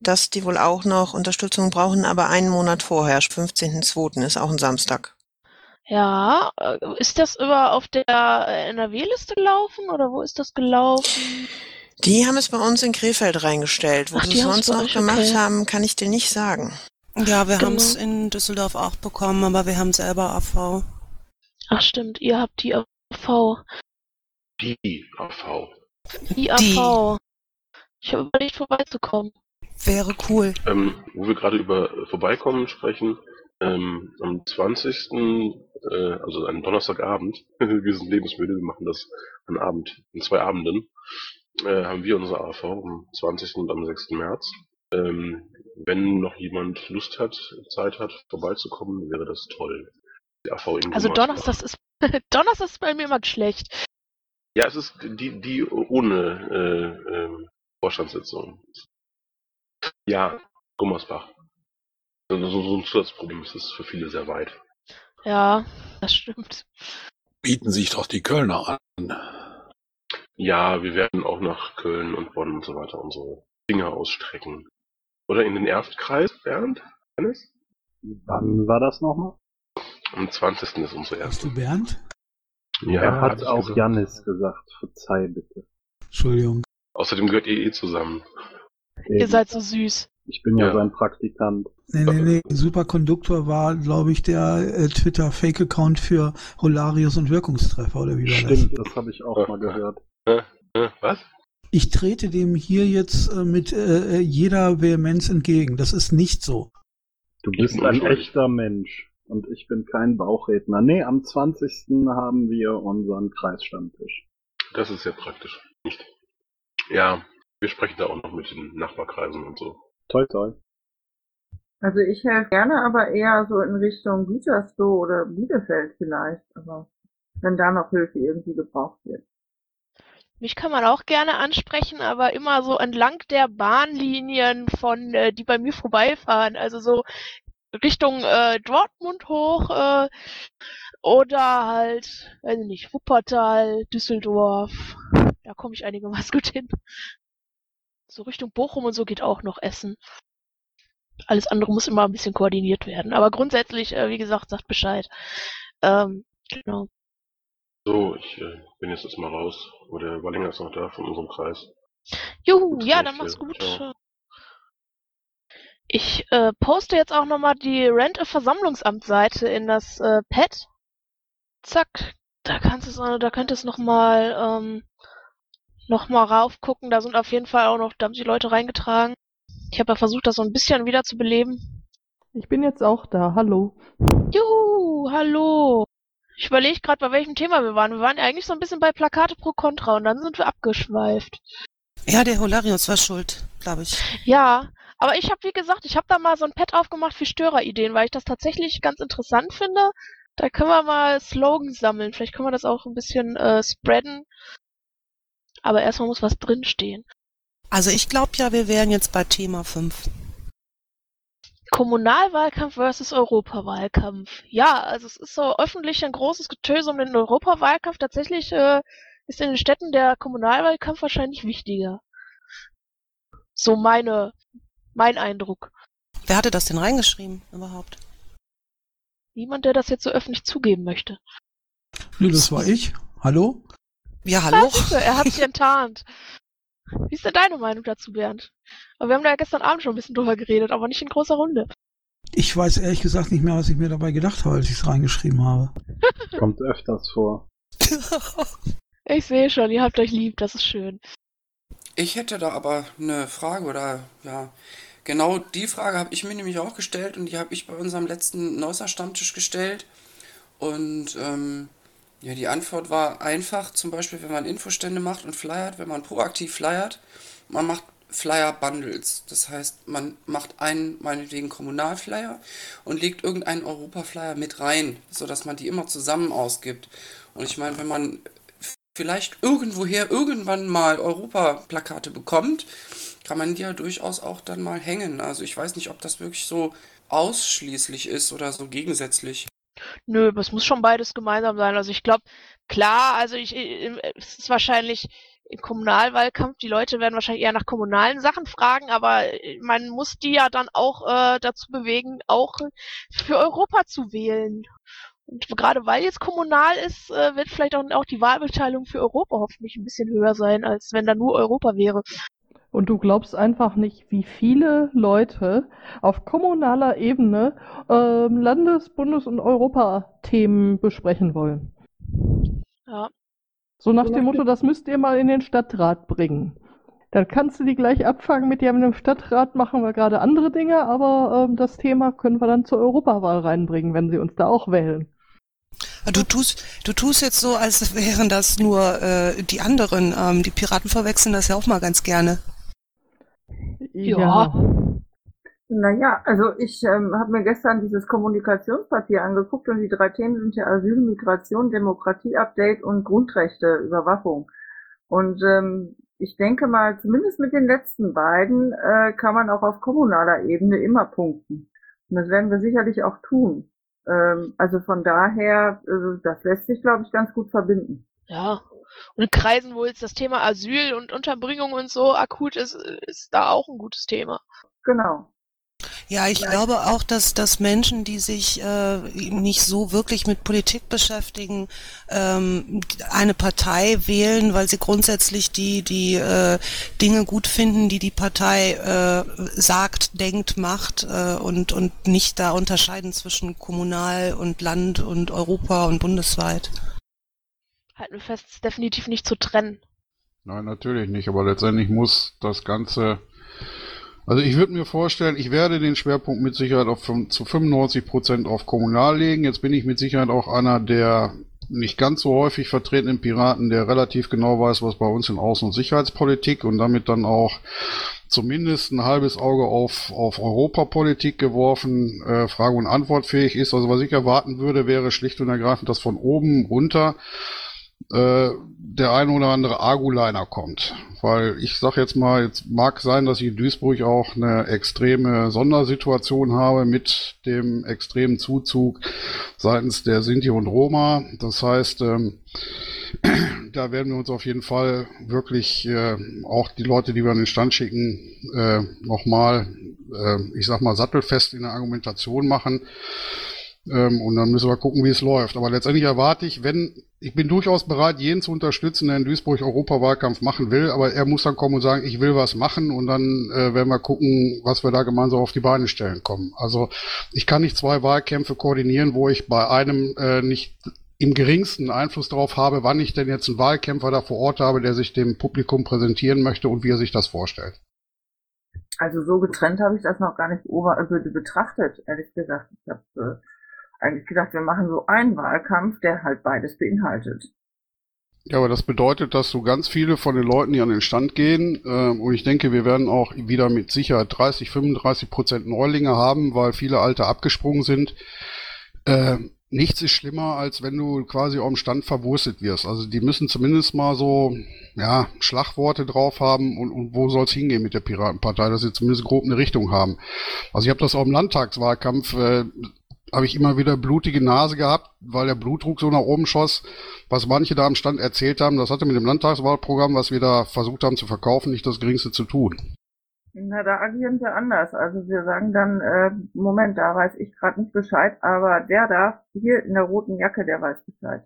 dass die wohl auch noch Unterstützung brauchen, aber einen Monat vorher, 15.02. ist auch ein Samstag. Ja, äh, ist das über auf der äh, NRW-Liste gelaufen oder wo ist das gelaufen? Die haben es bei uns in Krefeld reingestellt. Wo Ach, sie die es sonst noch euch, gemacht okay. haben, kann ich dir nicht sagen. Ja, wir Genau. haben es in Düsseldorf auch bekommen, aber wir haben selber AV. Ach stimmt, ihr habt die AV. Die AV. Die AV. Ich habe überlegt, vorbeizukommen. Wäre cool. Ähm, wo wir gerade über äh, Vorbeikommen sprechen, ähm, am 20., äh, also an Donnerstagabend, wir sind lebensmüde, wir machen das an Abend, in zwei Abenden, äh, haben wir unsere AV am 20. und am 6. März. Ähm, wenn noch jemand Lust hat, Zeit hat, vorbeizukommen, wäre das toll. Die AV in Also. Donnerstag ist Donnerstag ist bei mir immer schlecht. Ja, es ist die, die ohne äh, ähm, Vorstandssitzung. Ja, Gummersbach. So, so so ein Zusatzproblem ist es für viele sehr weit. Ja, das stimmt. Bieten sich doch die Kölner an. Ja, wir werden auch nach Köln und Bonn und so weiter unsere Finger ausstrecken. Oder in den Erstkreis, Bernd? Dennis? Wann war das nochmal? Am 20. ist unsere Bist erste. du Bernd? Ja, er hat ich auch gesagt. Jannis gesagt. Verzeih bitte. Entschuldigung. Außerdem gehört ihr eh zusammen. Ihr seid so süß. Ich bin ja, Ja. sein Praktikant. Nee, nee, nee. Superkonduktor war, glaube ich, der äh, Twitter-Fake-Account für Holarius und Wirkungstreffer, oder wie war Stimmt, das? das habe ich auch mal gehört. Äh, äh, was? Ich trete dem hier jetzt äh, mit äh, jeder Vehemenz entgegen. Das ist nicht so. Du bist ein echter Mensch. Und ich bin kein Bauchredner. Nee, am 20. haben wir unseren Kreisstammtisch. Das ist sehr praktisch. Nicht. Ja, wir sprechen da auch noch mit den Nachbarkreisen und so. Toi, toi. Also ich helfe gerne, aber eher so in Richtung Gütersloh oder Bielefeld vielleicht. Aber wenn da noch Hilfe irgendwie gebraucht wird. Mich kann man auch gerne ansprechen, aber immer so entlang der Bahnlinien von, äh, die bei mir vorbeifahren. Also so Richtung äh, Dortmund hoch äh, oder halt, weiß ich nicht, Wuppertal, Düsseldorf. Da komme ich einigermaßen gut hin. So Richtung Bochum und so geht auch noch Essen. Alles andere muss immer ein bisschen koordiniert werden. Aber grundsätzlich, äh, wie gesagt, sagt Bescheid. Ähm, genau. So, ich äh, bin jetzt erstmal raus. Wo der Wallinger ist noch da von unserem Kreis. Juhu, ja, dann mach's gut. Ciao. Ich äh, poste jetzt auch nochmal die Rente-Versammlungsamt-Seite in das äh, Pad. Zack, da kannst du es, da könnt es nochmal ähm, noch mal raufgucken. Da sind auf jeden Fall auch noch, da haben sich Leute reingetragen. Ich habe ja versucht, das so ein bisschen wieder zu beleben. Ich bin jetzt auch da. Hallo. Juhu, hallo. Ich überlege gerade, bei welchem Thema wir waren. Wir waren ja eigentlich so ein bisschen bei Plakate pro Contra und dann sind wir abgeschweift. Ja, der Holarius war schuld, glaube ich. Ja, aber ich habe, wie gesagt, ich habe da mal so ein Pad aufgemacht für Störerideen, weil ich das tatsächlich ganz interessant finde. Da können wir mal Slogans sammeln. Vielleicht können wir das auch ein bisschen äh, spreaden. Aber erstmal muss was drinstehen. Also ich glaube ja, wir wären jetzt bei Thema 5. Kommunalwahlkampf versus Europawahlkampf. Ja, also es ist so öffentlich ein großes Getöse um den Europawahlkampf. Tatsächlich äh, ist in den Städten der Kommunalwahlkampf wahrscheinlich wichtiger. So meine, mein Eindruck. Wer hatte das denn reingeschrieben überhaupt? Niemand, der das jetzt so öffentlich zugeben möchte. Nee, das war ich. Hallo? Ja, hallo? siehste, er hat sich enttarnt. Wie ist denn deine Meinung dazu, Bernd? Aber wir haben da ja gestern Abend schon ein bisschen drüber geredet, aber nicht in großer Runde. Ich weiß ehrlich gesagt nicht mehr, was ich mir dabei gedacht habe, als ich es reingeschrieben habe. Kommt öfters vor. Ich sehe schon, ihr habt euch lieb, das ist schön. Ich hätte da aber eine Frage oder ja, genau die Frage habe ich mir nämlich auch gestellt und die habe ich bei unserem letzten Neusser Stammtisch gestellt. Und ähm, ja, die Antwort war einfach, zum Beispiel, wenn man Infostände macht und flyert, wenn man proaktiv flyert, man macht Flyer-Bundles. Das heißt, man macht einen, meinetwegen Kommunalflyer und legt irgendeinen Europa-Flyer mit rein, sodass man die immer zusammen ausgibt. Und ich meine, wenn man vielleicht irgendwoher irgendwann mal Europa-Plakate bekommt, kann man die ja durchaus auch dann mal hängen. Also ich weiß nicht, ob das wirklich so ausschließlich ist oder so gegensätzlich. Nö, es muss schon beides gemeinsam sein. Also ich glaube, klar, also ich, es ist wahrscheinlich im Kommunalwahlkampf, die Leute werden wahrscheinlich eher nach kommunalen Sachen fragen, aber äh, man muss die ja dann auch äh, dazu bewegen, auch für Europa zu wählen. Und gerade weil jetzt kommunal ist, äh, wird vielleicht auch, auch die Wahlbeteiligung für Europa hoffentlich ein bisschen höher sein, als wenn da nur Europa wäre. Und du glaubst einfach nicht, wie viele Leute auf kommunaler Ebene ähm, Landes-, Bundes- und Europathemen besprechen wollen. Ja. So nach dem Motto, das müsst ihr mal in den Stadtrat bringen. Dann kannst du die gleich abfangen mit, ja, mit dem Stadtrat machen wir gerade andere Dinge, aber ähm, das Thema können wir dann zur Europawahl reinbringen, wenn sie uns da auch wählen. Du tust, du tust jetzt so, als wären das nur äh, die anderen. Ähm, die Piraten verwechseln das ja auch mal ganz gerne. Ja. Naja, also ich ähm, habe mir gestern dieses Kommunikationspapier angeguckt und die drei Themen sind ja Asyl, Migration, Demokratie-Update und Grundrechte, Überwachung. Und ähm, ich denke mal, zumindest mit den letzten beiden äh, kann man auch auf kommunaler Ebene immer punkten. Und das werden wir sicherlich auch tun. Ähm, also von daher, äh, das lässt sich, glaube ich, ganz gut verbinden. Ja. Und in Kreisen, wo jetzt das Thema Asyl und Unterbringung und so akut ist, ist da auch ein gutes Thema. Genau. Ja, ich glaube auch, dass, dass Menschen, die sich äh, nicht so wirklich mit Politik beschäftigen, ähm, eine Partei wählen, weil sie grundsätzlich die, die äh, Dinge gut finden, die die Partei äh, sagt, denkt, macht äh, und, und nicht da unterscheiden zwischen kommunal und Land und Europa und bundesweit. Halten wir fest, ist definitiv nicht zu trennen. Nein, natürlich nicht, aber letztendlich muss das Ganze also ich würde mir vorstellen, ich werde den Schwerpunkt mit Sicherheit auf, zu 95 Prozent auf kommunal legen. Jetzt bin ich mit Sicherheit auch einer der nicht ganz so häufig vertretenen Piraten, der relativ genau weiß, was bei uns in Außen- und Sicherheitspolitik und damit dann auch zumindest ein halbes Auge auf, auf Europapolitik geworfen, äh, Frage- und Antwortfähig ist. Also was ich erwarten würde, wäre schlicht und ergreifend, dass von oben runter äh, der ein oder andere Aguliner kommt. Weil ich sag jetzt mal, jetzt mag sein, dass ich in Duisburg auch eine extreme Sondersituation habe mit dem extremen Zuzug seitens der Sinti und Roma. Das heißt, ähm, da werden wir uns auf jeden Fall wirklich äh, auch die Leute, die wir an den Stand schicken, äh, nochmal, äh, ich sag mal, sattelfest in der Argumentation machen. Ähm, und dann müssen wir gucken, wie es läuft. Aber letztendlich erwarte ich, wenn, ich bin durchaus bereit, jeden zu unterstützen, der in Duisburg Europawahlkampf machen will, aber er muss dann kommen und sagen, ich will was machen und dann äh, werden wir gucken, was wir da gemeinsam auf die Beine stellen kommen. Also ich kann nicht zwei Wahlkämpfe koordinieren, wo ich bei einem äh, nicht im geringsten Einfluss darauf habe, wann ich denn jetzt einen Wahlkämpfer da vor Ort habe, der sich dem Publikum präsentieren möchte und wie er sich das vorstellt. Also so getrennt habe ich das noch gar nicht betrachtet, ehrlich gesagt. Ich habe äh, eigentlich gedacht, wir machen so einen Wahlkampf, der halt beides beinhaltet. Ja, aber das bedeutet, dass so ganz viele von den Leuten, die an den Stand gehen, äh, und ich denke, wir werden auch wieder mit Sicherheit 30, 35 Prozent Neulinge haben, weil viele Alte abgesprungen sind. Äh, nichts ist schlimmer, als wenn du quasi am Stand verwurstet wirst. Also die müssen zumindest mal so, ja, Schlagworte drauf haben und, und wo soll es hingehen mit der Piratenpartei, dass sie zumindest grob eine Richtung haben. Also ich habe das auch im Landtagswahlkampf äh, habe ich immer wieder blutige Nase gehabt, weil der Blutdruck so nach oben schoss. Was manche da am Stand erzählt haben, das hatte mit dem Landtagswahlprogramm, was wir da versucht haben zu verkaufen, nicht das geringste zu tun. Na, da agieren wir anders. Also wir sagen dann, äh, Moment, da weiß ich gerade nicht Bescheid, aber der da, hier in der roten Jacke, der weiß Bescheid.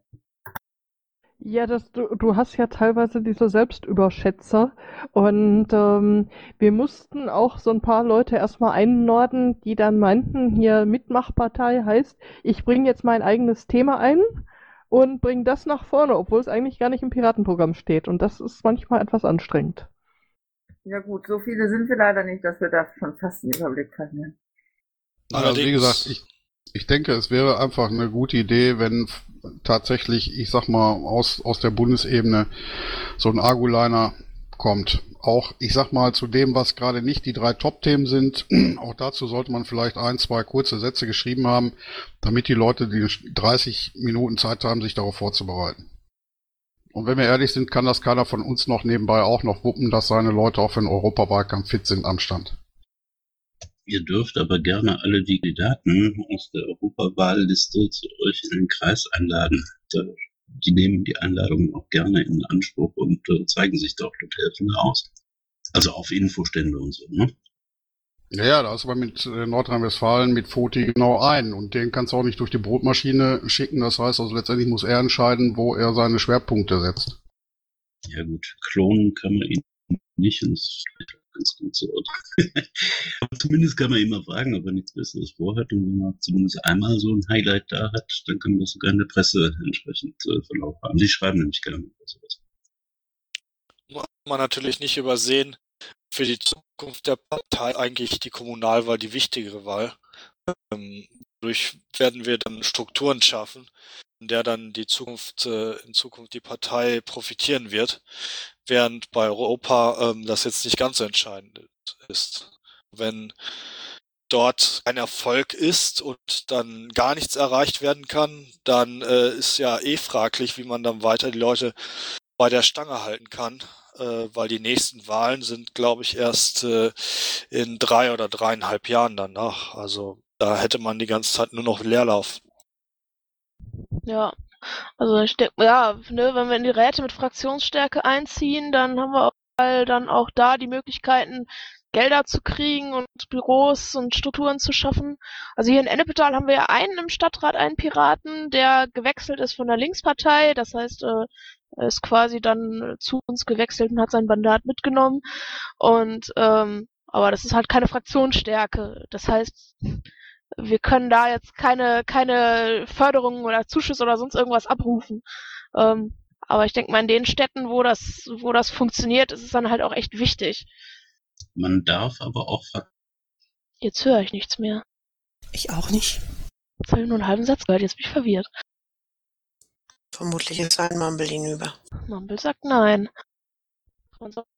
Ja, das, du, du hast ja teilweise diese Selbstüberschätzer und ähm, wir mussten auch so ein paar Leute erstmal einnorden, die dann meinten, hier Mitmachpartei heißt, ich bringe jetzt mein eigenes Thema ein und bringe das nach vorne, obwohl es eigentlich gar nicht im Piratenprogramm steht und das ist manchmal etwas anstrengend. Ja gut, so viele sind wir leider nicht, dass wir da schon fast einen Überblick verlieren. Also wie gesagt, ich, ich denke, es wäre einfach eine gute Idee, wenn tatsächlich, ich sag mal, aus, aus der Bundesebene so ein Arguliner kommt. Auch, ich sag mal, zu dem, was gerade nicht die drei Top-Themen sind, auch dazu sollte man vielleicht ein, zwei kurze Sätze geschrieben haben, damit die Leute die 30 Minuten Zeit haben, sich darauf vorzubereiten. Und wenn wir ehrlich sind, kann das keiner von uns noch nebenbei auch noch wuppen, dass seine Leute auch für den Europawahlkampf fit sind am Stand. Ihr dürft aber gerne alle die Kandidaten aus der Europawahlliste zu euch in den Kreis einladen. Die nehmen die Einladung auch gerne in Anspruch und äh, zeigen sich dort und helfen aus. Also auf Infostände und so, ne? Ja, ja, da ist aber mit äh, Nordrhein-Westfalen mit Foti genau ein und den kannst du auch nicht durch die Brotmaschine schicken. Das heißt also letztendlich muss er entscheiden, wo er seine Schwerpunkte setzt. Ja gut, klonen kann man ihn nicht ist ganz gut so. Aber zumindest kann man immer fragen, ob er nichts Besseres vorhat. Und wenn man zumindest einmal so ein Highlight da hat, dann kann man das sogar in der Presse entsprechend äh, Verlauf haben. Die schreiben nämlich gerne über sowas. Muss man natürlich nicht übersehen, für die Zukunft der Partei eigentlich die Kommunalwahl die wichtigere Wahl. Ähm, dadurch werden wir dann Strukturen schaffen, in der dann die Zukunft, äh, in Zukunft die Partei profitieren wird, während bei Europa ähm, das jetzt nicht ganz so entscheidend ist. Wenn dort ein Erfolg ist und dann gar nichts erreicht werden kann, dann äh, ist ja eh fraglich, wie man dann weiter die Leute bei der Stange halten kann, äh, weil die nächsten Wahlen sind, glaube ich, erst äh, in drei oder dreieinhalb Jahren danach. Also da hätte man die ganze Zeit nur noch Leerlauf. Ja, also ich denke, ja, ne, wenn wir in die Räte mit Fraktionsstärke einziehen, dann haben wir auch, dann auch da die Möglichkeiten, Gelder zu kriegen und Büros und Strukturen zu schaffen. Also hier in Ennepetal haben wir ja einen im Stadtrat, einen Piraten, der gewechselt ist von der Linkspartei. Das heißt, äh, er ist quasi dann zu uns gewechselt und hat sein Mandat mitgenommen. Und ähm, aber das ist halt keine Fraktionsstärke. Das heißt, wir können da jetzt keine keine Förderungen oder Zuschüsse oder sonst irgendwas abrufen. Ähm, aber ich denke mal, in den Städten, wo das, wo das funktioniert, ist es dann halt auch echt wichtig. Man darf aber auch ver Jetzt höre ich nichts mehr. Ich auch nicht. Jetzt habe ich nur einen halben Satz gehört, jetzt bin ich verwirrt. Vermutlich ist ein Mumble hinüber. Mumble sagt nein.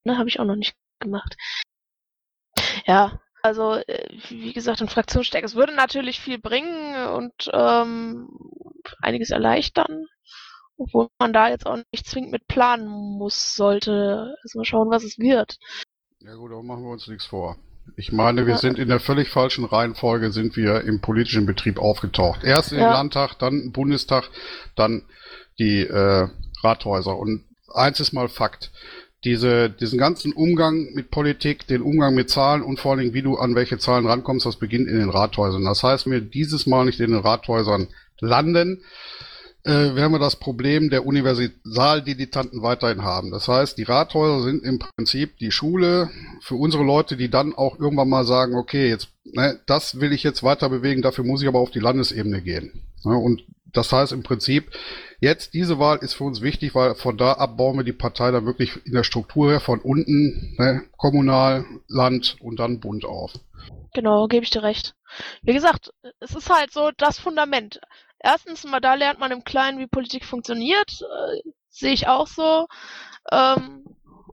Ne, habe ich auch noch nicht gemacht. Ja, also äh, wie gesagt, in Fraktionsstärke. Es würde natürlich viel bringen und ähm, einiges erleichtern. Obwohl man da jetzt auch nicht zwingend mit planen muss, sollte. Also mal schauen, was es wird. Ja gut, aber machen wir uns nichts vor. Ich meine, wir sind in der völlig falschen Reihenfolge sind wir im politischen Betrieb aufgetaucht. Erst in den Ja. Landtag, dann im Bundestag, dann die äh, Rathäuser. Und eins ist mal Fakt. Diese, diesen ganzen Umgang mit Politik, den Umgang mit Zahlen und vor allen Dingen, wie du an welche Zahlen rankommst, das beginnt in den Rathäusern. Das heißt, wir dieses Mal nicht in den Rathäusern landen, äh, werden wir das Problem der Universaldilettanten weiterhin haben. Das heißt, die Rathäuser sind im Prinzip die Schule für unsere Leute, die dann auch irgendwann mal sagen, okay, jetzt, ne, das will ich jetzt weiter bewegen, dafür muss ich aber auf die Landesebene gehen. Ne, und das heißt im Prinzip, jetzt diese Wahl ist für uns wichtig, weil von da ab bauen wir die Partei dann wirklich in der Struktur her von unten, ne, kommunal, Land und dann Bund auf. Genau, gebe ich dir recht. Wie gesagt, es ist halt so das Fundament. Erstens mal, da lernt man im Kleinen, wie Politik funktioniert. Äh, Sehe ich auch so. Ähm,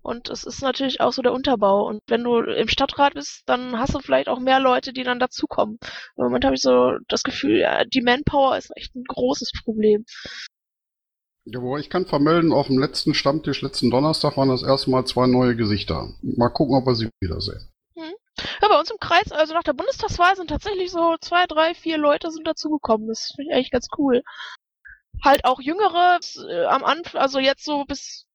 und es ist natürlich auch so der Unterbau. Und wenn du im Stadtrat bist, dann hast du vielleicht auch mehr Leute, die dann dazukommen. Im Moment habe ich so das Gefühl, ja, die Manpower ist echt ein großes Problem. Jawohl, ich kann vermelden, auf dem letzten Stammtisch letzten Donnerstag waren das erste Mal zwei neue Gesichter. Mal gucken, ob wir sie wiedersehen. Ja, bei uns im Kreis, also nach der Bundestagswahl sind tatsächlich so zwei, drei, vier Leute sind dazugekommen. Das finde ich eigentlich ganz cool. Halt auch Jüngere äh, am Anfang, also jetzt so bis,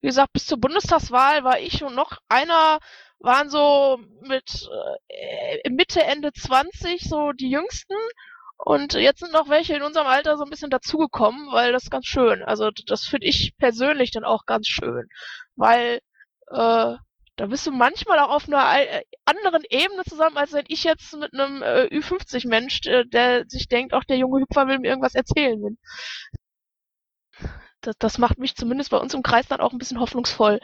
wie gesagt, bis zur Bundestagswahl war ich und noch einer waren so mit äh, Mitte, Ende 20 so die Jüngsten. Und jetzt sind noch welche in unserem Alter so ein bisschen dazugekommen, weil das ist ganz schön. Also das finde ich persönlich dann auch ganz schön. Weil äh, da bist du manchmal auch auf einer äh, anderen Ebene zusammen, als wenn ich jetzt mit einem äh, Ü50-Mensch, äh, der sich denkt, auch der junge Hüpfer will mir irgendwas erzählen. Das, das macht mich zumindest bei uns im Kreis dann auch ein bisschen hoffnungsvoll.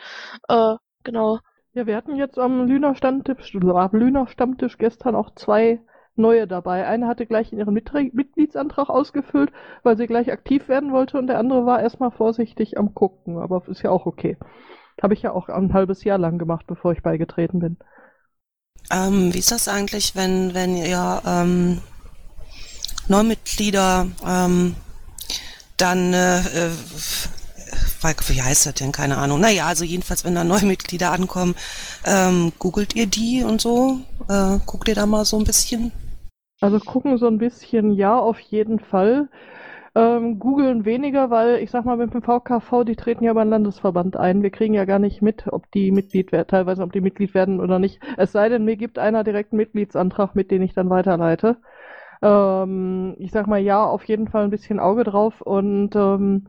Äh, genau. Ja, wir hatten jetzt am Lüner Stammtisch, am Lüner Stammtisch gestern auch zwei neue dabei. Eine hatte gleich ihren Mitre Mitgliedsantrag ausgefüllt, weil sie gleich aktiv werden wollte und der andere war erstmal vorsichtig am Gucken, aber ist ja auch okay. Habe ich ja auch ein halbes Jahr lang gemacht, bevor ich beigetreten bin. Ähm, wie ist das eigentlich, wenn, wenn ihr ähm, Neumitglieder ähm, dann, äh, äh, wie heißt das denn? Keine Ahnung. Naja, also jedenfalls, wenn da Neumitglieder ankommen, ähm, googelt ihr die und so? Äh, guckt ihr da mal so ein bisschen? Also gucken so ein bisschen, ja, auf jeden Fall. Ähm, googeln weniger, weil ich sag mal, mit dem VKV, die treten ja den Landesverband ein. Wir kriegen ja gar nicht mit, ob die Mitglied werden, teilweise ob die Mitglied werden oder nicht. Es sei denn, mir gibt einer direkt einen Mitgliedsantrag mit, den ich dann weiterleite. Ähm, ich sag mal, ja, auf jeden Fall ein bisschen Auge drauf und ähm,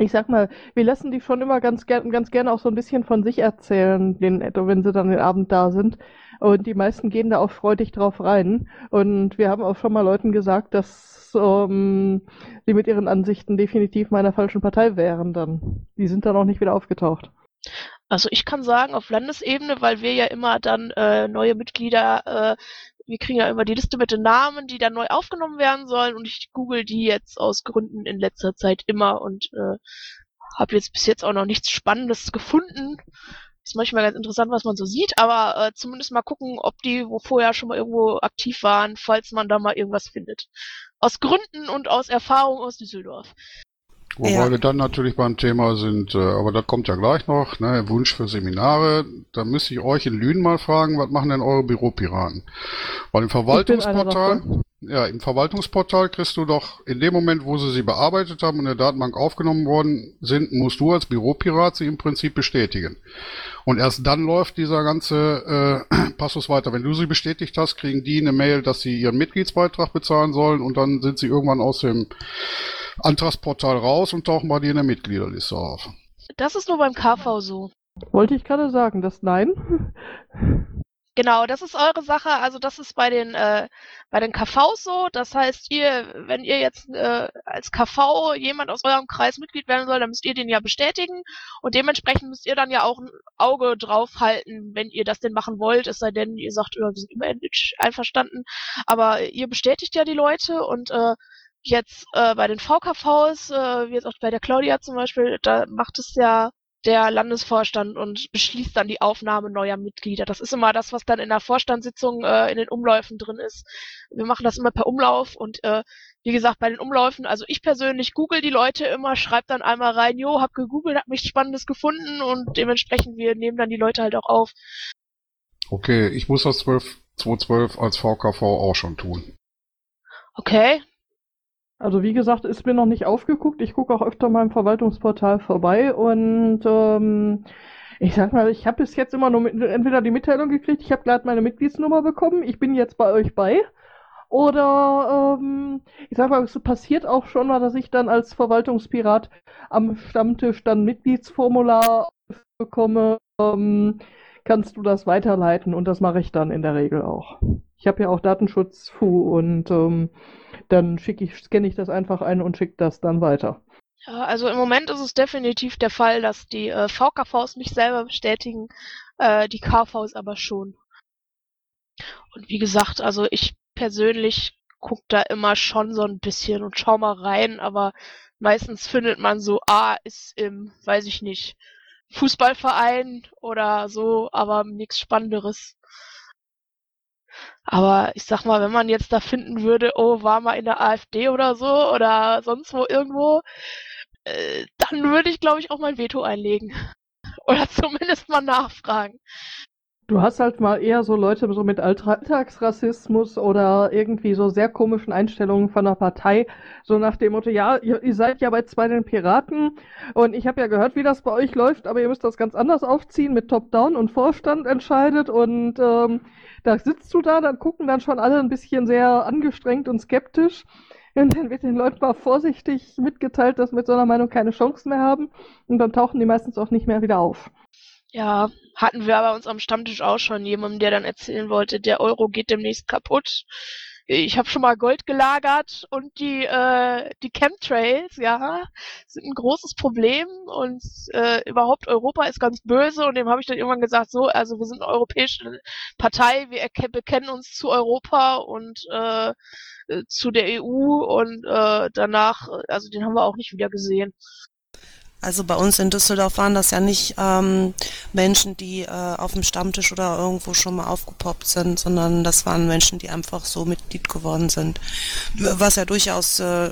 ich sag mal, wir lassen die schon immer ganz gern, ganz gerne auch so ein bisschen von sich erzählen, den, wenn sie dann den Abend da sind. Und die meisten gehen da auch freudig drauf rein. Und wir haben auch schon mal Leuten gesagt, dass ähm, sie mit ihren Ansichten definitiv meiner falschen Partei wären dann. Die sind dann auch nicht wieder aufgetaucht. Also ich kann sagen, auf Landesebene, weil wir ja immer dann äh, neue Mitglieder, äh, wir kriegen ja immer die Liste mit den Namen, die dann neu aufgenommen werden sollen und ich google die jetzt aus Gründen in letzter Zeit immer und äh, habe jetzt bis jetzt auch noch nichts Spannendes gefunden. Ist manchmal ganz interessant, was man so sieht, aber äh, zumindest mal gucken, ob die wo vorher schon mal irgendwo aktiv waren, falls man da mal irgendwas findet. Aus Gründen und aus Erfahrung aus Düsseldorf. Wobei Ja. wir dann natürlich beim Thema sind, äh, aber das kommt ja gleich noch, ne, Wunsch für Seminare. Da müsste ich euch in Lünen mal fragen, was machen denn eure Büropiraten? Weil im Verwaltungsportal, ja, im Verwaltungsportal kriegst du doch in dem Moment, wo sie sie bearbeitet haben und in der Datenbank aufgenommen worden sind, musst du als Büropirat sie im Prinzip bestätigen. Und erst dann läuft dieser ganze äh, Passus weiter. Wenn du sie bestätigt hast, kriegen die eine Mail, dass sie ihren Mitgliedsbeitrag bezahlen sollen und dann sind sie irgendwann aus dem Antragsportal raus und tauchen bei dir in der Mitgliederliste auf. Das ist nur beim KV so. Wollte ich gerade sagen, das nein. Genau, das ist eure Sache. Also das ist bei den äh, bei den KVs so. Das heißt, ihr, wenn ihr jetzt äh, als KV jemand aus eurem Kreis Mitglied werden soll, dann müsst ihr den ja bestätigen und dementsprechend müsst ihr dann ja auch ein Auge drauf halten, wenn ihr das denn machen wollt. Es sei denn, ihr sagt, wir sind immer einverstanden. Aber ihr bestätigt ja die Leute und äh, jetzt äh, bei den VKVs, äh, wie jetzt auch bei der Claudia zum Beispiel, da macht es ja der Landesvorstand und beschließt dann die Aufnahme neuer Mitglieder. Das ist immer das, was dann in der Vorstandssitzung äh, in den Umläufen drin ist. Wir machen das immer per Umlauf und äh, wie gesagt, bei den Umläufen, also ich persönlich google die Leute immer, schreib dann einmal rein, jo, hab gegoogelt, hab nichts Spannendes gefunden und dementsprechend, wir nehmen dann die Leute halt auch auf. Okay, ich muss das 12, 212 als VKV auch schon tun. Okay, Also wie gesagt, ist mir noch nicht aufgeguckt. Ich gucke auch öfter mal im Verwaltungsportal vorbei und ähm, ich sag mal, ich habe bis jetzt immer nur mit, entweder die Mitteilung gekriegt, ich habe gerade meine Mitgliedsnummer bekommen, ich bin jetzt bei euch bei. Oder ähm, ich sag mal, es passiert auch schon mal, dass ich dann als Verwaltungspirat am Stammtisch dann Mitgliedsformular bekomme. Ähm, kannst du das weiterleiten und das mache ich dann in der Regel auch. Ich habe ja auch Datenschutz FU und ähm, dann schicke ich, scanne ich das einfach ein und schicke das dann weiter. Ja, also im Moment ist es definitiv der Fall, dass die äh, VKVs mich selber bestätigen, äh, die KVs aber schon. Und wie gesagt, also ich persönlich guck da immer schon so ein bisschen und schau mal rein, aber meistens findet man so, ah, ist im, weiß ich nicht, Fußballverein oder so, aber nichts Spannenderes. Aber ich sag mal, wenn man jetzt da finden würde, oh, war mal in der AfD oder so oder sonst wo irgendwo, äh, dann würde ich, glaube ich, auch mein Veto einlegen. Oder zumindest mal nachfragen. Du hast halt mal eher so Leute so mit Alltagsrassismus oder irgendwie so sehr komischen Einstellungen von der Partei, so nach dem Motto, ja, ihr, seid ja bei den Piraten und ich habe ja gehört, wie das bei euch läuft, aber ihr müsst das ganz anders aufziehen, mit Top-Down und Vorstand entscheidet und ähm, da sitzt du da, dann gucken dann schon alle ein bisschen sehr angestrengt und skeptisch. Und dann wird den Leuten mal vorsichtig mitgeteilt, dass wir mit so einer Meinung keine Chance mehr haben. Und dann tauchen die meistens auch nicht mehr wieder auf. Ja, hatten wir bei uns am Stammtisch auch schon jemanden, der dann erzählen wollte, der Euro geht demnächst kaputt. Ich habe schon mal Gold gelagert und die äh, die Chemtrails, ja, sind ein großes Problem und äh, überhaupt Europa ist ganz böse und dem habe ich dann irgendwann gesagt, so, also wir sind eine europäische Partei, wir bekennen uns zu Europa und äh, zu der EU und äh, danach, also den haben wir auch nicht wieder gesehen. Also bei uns in Düsseldorf waren das ja nicht ähm, Menschen, die äh, auf dem Stammtisch oder irgendwo schon mal aufgepoppt sind, sondern das waren Menschen, die einfach so Mitglied geworden sind. Was ja durchaus äh,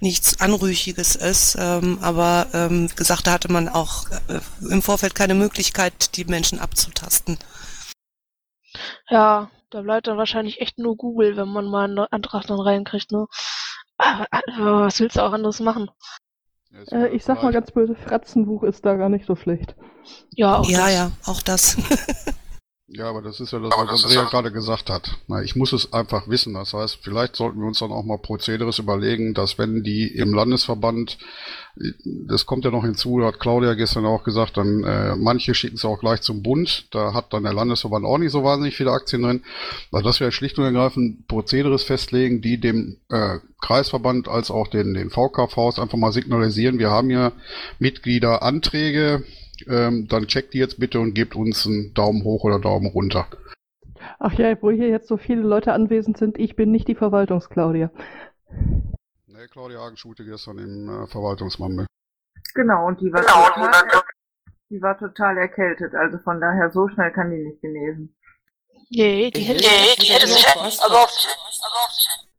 nichts Anrüchiges ist, ähm, aber ähm, wie gesagt, da hatte man auch äh, im Vorfeld keine Möglichkeit, die Menschen abzutasten. Ja, da bleibt dann wahrscheinlich echt nur Google, wenn man mal einen Antrag dann reinkriegt, ne? Aber, aber was willst du auch anderes machen? Äh, ich sag mal ganz böse, Fratzenbuch ist da gar nicht so schlecht. Ja, auch ja, das. ja, auch das. Ja, aber das ist ja das, was Andrea gerade gesagt hat. Na, ich muss es einfach wissen. Das heißt, vielleicht sollten wir uns dann auch mal Prozederes überlegen, dass wenn die im Landesverband, das kommt ja noch hinzu, hat Claudia gestern auch gesagt, dann äh, manche schicken es auch gleich zum Bund. Da hat dann der Landesverband auch nicht so wahnsinnig viele Aktien drin. Also dass wir schlicht und ergreifend Prozederes festlegen, die dem äh, Kreisverband als auch den, den VKVs einfach mal signalisieren, wir haben ja Mitgliederanträge, ähm, dann checkt die jetzt bitte und gebt uns einen Daumen hoch oder Daumen runter. Ach ja, wo hier jetzt so viele Leute anwesend sind, ich bin nicht die Verwaltungsklaudia. Ne, Claudia Hagen schulte gestern im äh, Verwaltungsmammel. Genau, und die war, total, die war total erkältet, also von daher so schnell kann die nicht genesen. Nee, die hätte Nee, die hätte sich, also auf,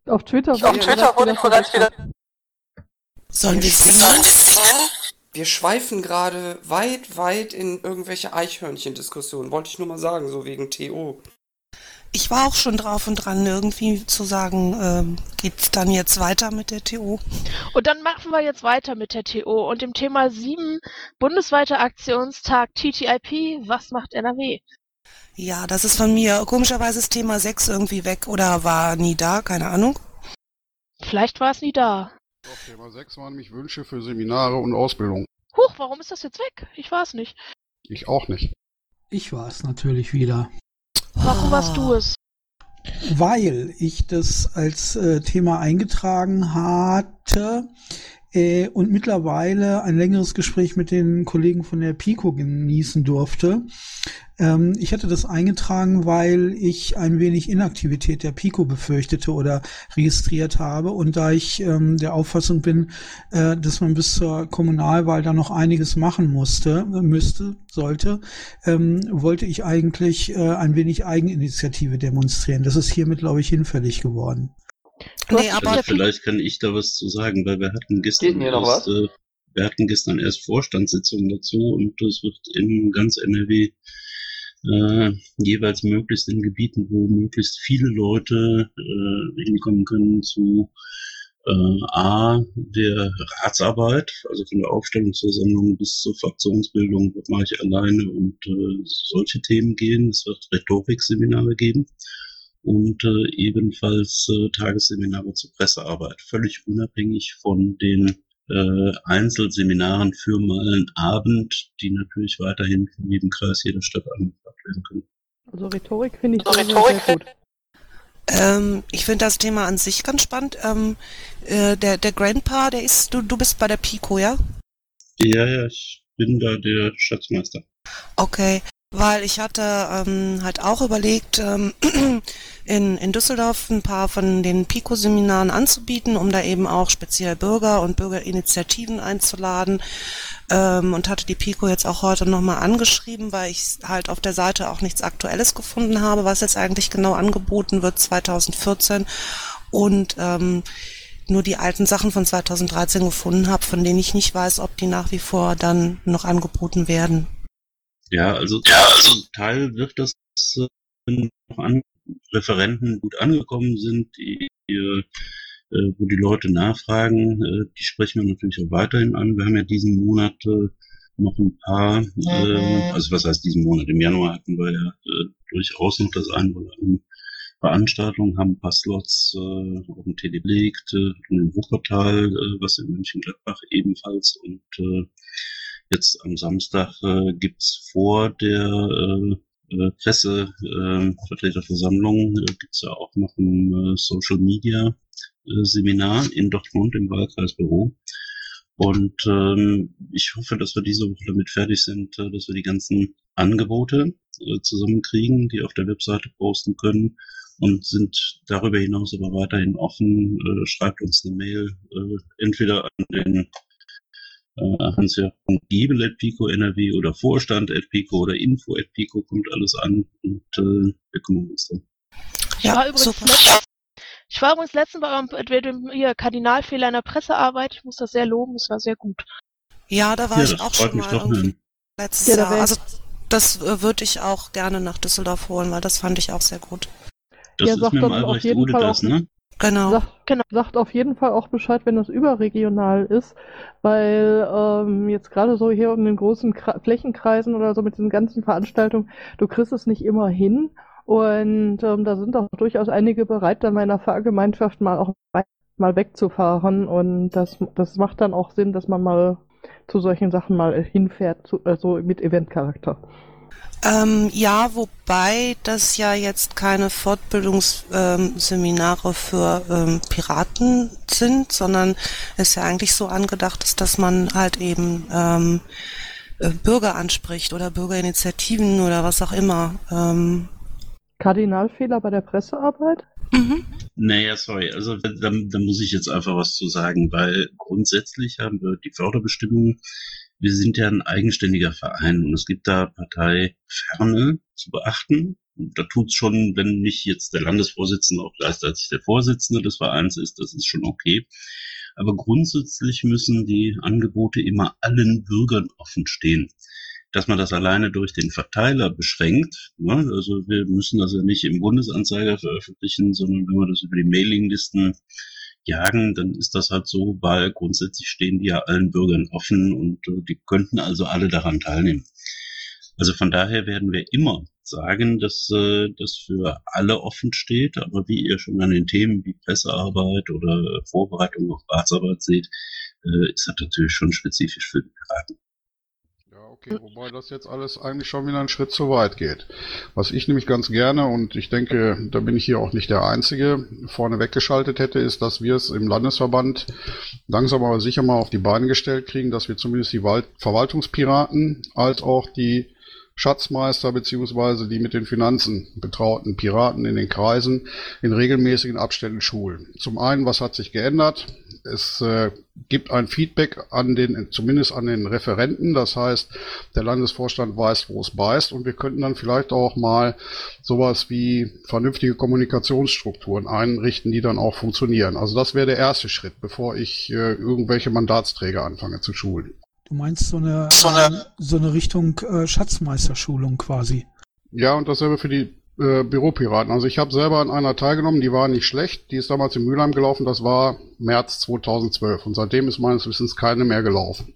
Auf Twitter, auf Twitter wurde ich vor ganz wieder, Sollen wir singen? Wir schweifen gerade weit, weit in irgendwelche Eichhörnchen-Diskussionen. Wollte ich nur mal sagen, so wegen TO. Ich war auch schon drauf und dran, irgendwie zu sagen, ähm, geht's dann jetzt weiter mit der TO? Und dann machen wir jetzt weiter mit der TO und dem Thema 7, bundesweiter Aktionstag TTIP, was macht NRW? Ja, das ist von mir. Komischerweise ist Thema 6 irgendwie weg oder war nie da, keine Ahnung. Vielleicht war es nie da. Doch, Thema 6 waren nämlich Wünsche für Seminare und Ausbildung. Huch, warum ist das jetzt weg? Ich war es nicht. Ich auch nicht. Ich war es natürlich wieder. Warum warst du es? Weil ich das als äh, Thema eingetragen hatte äh, und mittlerweile ein längeres Gespräch mit den Kollegen von der Pico genießen durfte. Ähm, ich hatte das eingetragen, weil ich ein wenig Inaktivität der Pico befürchtete oder registriert habe. Und da ich ähm, der Auffassung bin, äh, dass man bis zur Kommunalwahl da noch einiges machen musste, müsste, sollte, ähm, wollte ich eigentlich äh, ein wenig Eigeninitiative demonstrieren. Das ist hiermit, glaube ich, hinfällig geworden. Nee, aber vielleicht kann ich da was zu sagen, weil wir hatten gestern erst, äh, wir hatten gestern erst Vorstandssitzungen dazu und es wird in ganz NRW äh, jeweils möglichst in Gebieten, wo möglichst viele Leute äh, hinkommen können zu äh, A, der Ratsarbeit, also von der Aufstellung zur Sammlung bis zur Fraktionsbildung, das mache ich alleine und äh, solche Themen gehen. Es wird Rhetorikseminare geben und äh, ebenfalls äh, Tagesseminare zur Pressearbeit, völlig unabhängig von den äh, Einzelseminaren für mal einen Abend, die natürlich weiterhin von jedem Kreis, jeder Stadt angefragt werden können. Also Rhetorik finde ich sehr, sehr, sehr gut. Ähm, ich finde das Thema an sich ganz spannend. Ähm, äh, der, der Grandpa, der ist, du, du bist bei der Pico, ja? Ja, ja, ich bin da der Schatzmeister. Okay, weil ich hatte ähm, halt auch überlegt, ähm, in, in Düsseldorf ein paar von den Pico-Seminaren anzubieten, um da eben auch speziell Bürger und Bürgerinitiativen einzuladen. Ähm, und hatte die Pico jetzt auch heute nochmal angeschrieben, weil ich halt auf der Seite auch nichts Aktuelles gefunden habe, was jetzt eigentlich genau angeboten wird 2014. Und ähm, nur die alten Sachen von 2013 gefunden habe, von denen ich nicht weiß, ob die nach wie vor dann noch angeboten werden. Ja, also, ja, also zum Teil wird das äh, noch an Referenten gut angekommen sind, die, die äh, wo die Leute nachfragen, äh, die sprechen wir natürlich auch weiterhin an. Wir haben ja diesen Monat äh, noch ein paar, äh, also was heißt diesen Monat? Im Januar hatten wir ja äh, durchaus noch das ein oder andere Veranstaltung, haben ein paar Slots äh, auf dem TD belegt, äh, im Wuppertal, äh, was in Mönchengladbach ebenfalls und äh, Jetzt am Samstag äh, gibt's vor der äh, äh, Pressevertreterversammlung äh, gibt's ja auch noch ein äh, Social Media äh, Seminar in Dortmund im Wahlkreisbüro. Und ähm, ich hoffe, dass wir diese Woche damit fertig sind, äh, dass wir die ganzen Angebote äh, zusammenkriegen, die auf der Webseite posten können und sind darüber hinaus aber weiterhin offen. Äh, schreibt uns eine Mail, äh, entweder an den äh, Hans-Jörg Giebel at Pico NRW oder Vorstand at Pico oder Info at Pico kommt alles an und äh, wir kümmern uns dann. Ich war übrigens letzt- ich war übrigens letztens bei eurem dem hier Kardinalfehler in der Pressearbeit. Ich muss das sehr loben, es war sehr gut. Ja, da war Ja, ich das auch schon mal irgendwie ne? letztes Ja, Jahr. Also das äh, würde ich auch gerne nach Düsseldorf holen, weil das fand ich auch sehr gut. Das Ja, ist mit dem Albrecht jeden Ude Fall das, auch- ne? Genau. Sagt, sagt auf jeden Fall auch Bescheid, wenn das überregional ist, weil ähm, jetzt gerade so hier in den großen Kra Flächenkreisen oder so mit diesen ganzen Veranstaltungen, du kriegst es nicht immer hin und ähm, da sind auch durchaus einige bereit, dann meiner Fahrgemeinschaft mal auch mal wegzufahren und das, das macht dann auch Sinn, dass man mal zu solchen Sachen mal hinfährt, zu, also mit Eventcharakter. Ähm, ja, wobei das ja jetzt keine Fortbildungsseminare für ähm, Piraten sind, sondern es ja eigentlich so angedacht ist, dass man halt eben ähm, äh, Bürger anspricht oder Bürgerinitiativen oder was auch immer. Ähm, Kardinalfehler bei der Pressearbeit? Naja, sorry, also da, da muss ich jetzt einfach was zu sagen, weil grundsätzlich haben wir die Förderbestimmungen, wir sind ja ein eigenständiger Verein und es gibt da Parteiferne zu beachten. Da tut's schon, wenn nicht jetzt der Landesvorsitzende auch gleichzeitig der Vorsitzende des Vereins ist, das ist schon okay. Aber grundsätzlich müssen die Angebote immer allen Bürgern offen stehen. Dass man das alleine durch den Verteiler beschränkt, ne? also wir müssen das ja nicht im Bundesanzeiger veröffentlichen, sondern wenn wir das über die Mailinglisten jagen, dann ist das halt so, weil grundsätzlich stehen die ja allen Bürgern offen und äh, die könnten also alle daran teilnehmen. Also von daher werden wir immer sagen, dass äh, das für alle offen steht, aber wie ihr schon an den Themen wie Pressearbeit oder Vorbereitung auf Ratsarbeit seht, äh, ist das natürlich schon spezifisch für die Piraten. Okay, wobei das jetzt alles eigentlich schon wieder einen Schritt zu weit geht. Was ich nämlich ganz gerne, und ich denke, da bin ich hier auch nicht der Einzige, vorne weggeschaltet hätte, ist, dass wir es im Landesverband langsam aber sicher mal auf die Beine gestellt kriegen, dass wir zumindest die Verwaltungspiraten als auch die Schatzmeister beziehungsweise die mit den Finanzen betrauten Piraten in den Kreisen in regelmäßigen Abständen schulen. Zum einen, was hat sich geändert? Es äh, gibt ein Feedback an den, zumindest an den Referenten. Das heißt, der Landesvorstand weiß, wo es beißt und wir könnten dann vielleicht auch mal sowas wie vernünftige Kommunikationsstrukturen einrichten, die dann auch funktionieren. Also das wäre der erste Schritt, bevor ich äh, irgendwelche Mandatsträger anfange zu schulen. Du meinst so eine, so eine, so eine Richtung äh, Schatzmeisterschulung quasi. Ja, und dasselbe für die äh, Büropiraten. Also ich habe selber an einer teilgenommen, die war nicht schlecht. Die ist damals in Mülheim gelaufen, das war März 2012. Und seitdem ist meines Wissens keine mehr gelaufen.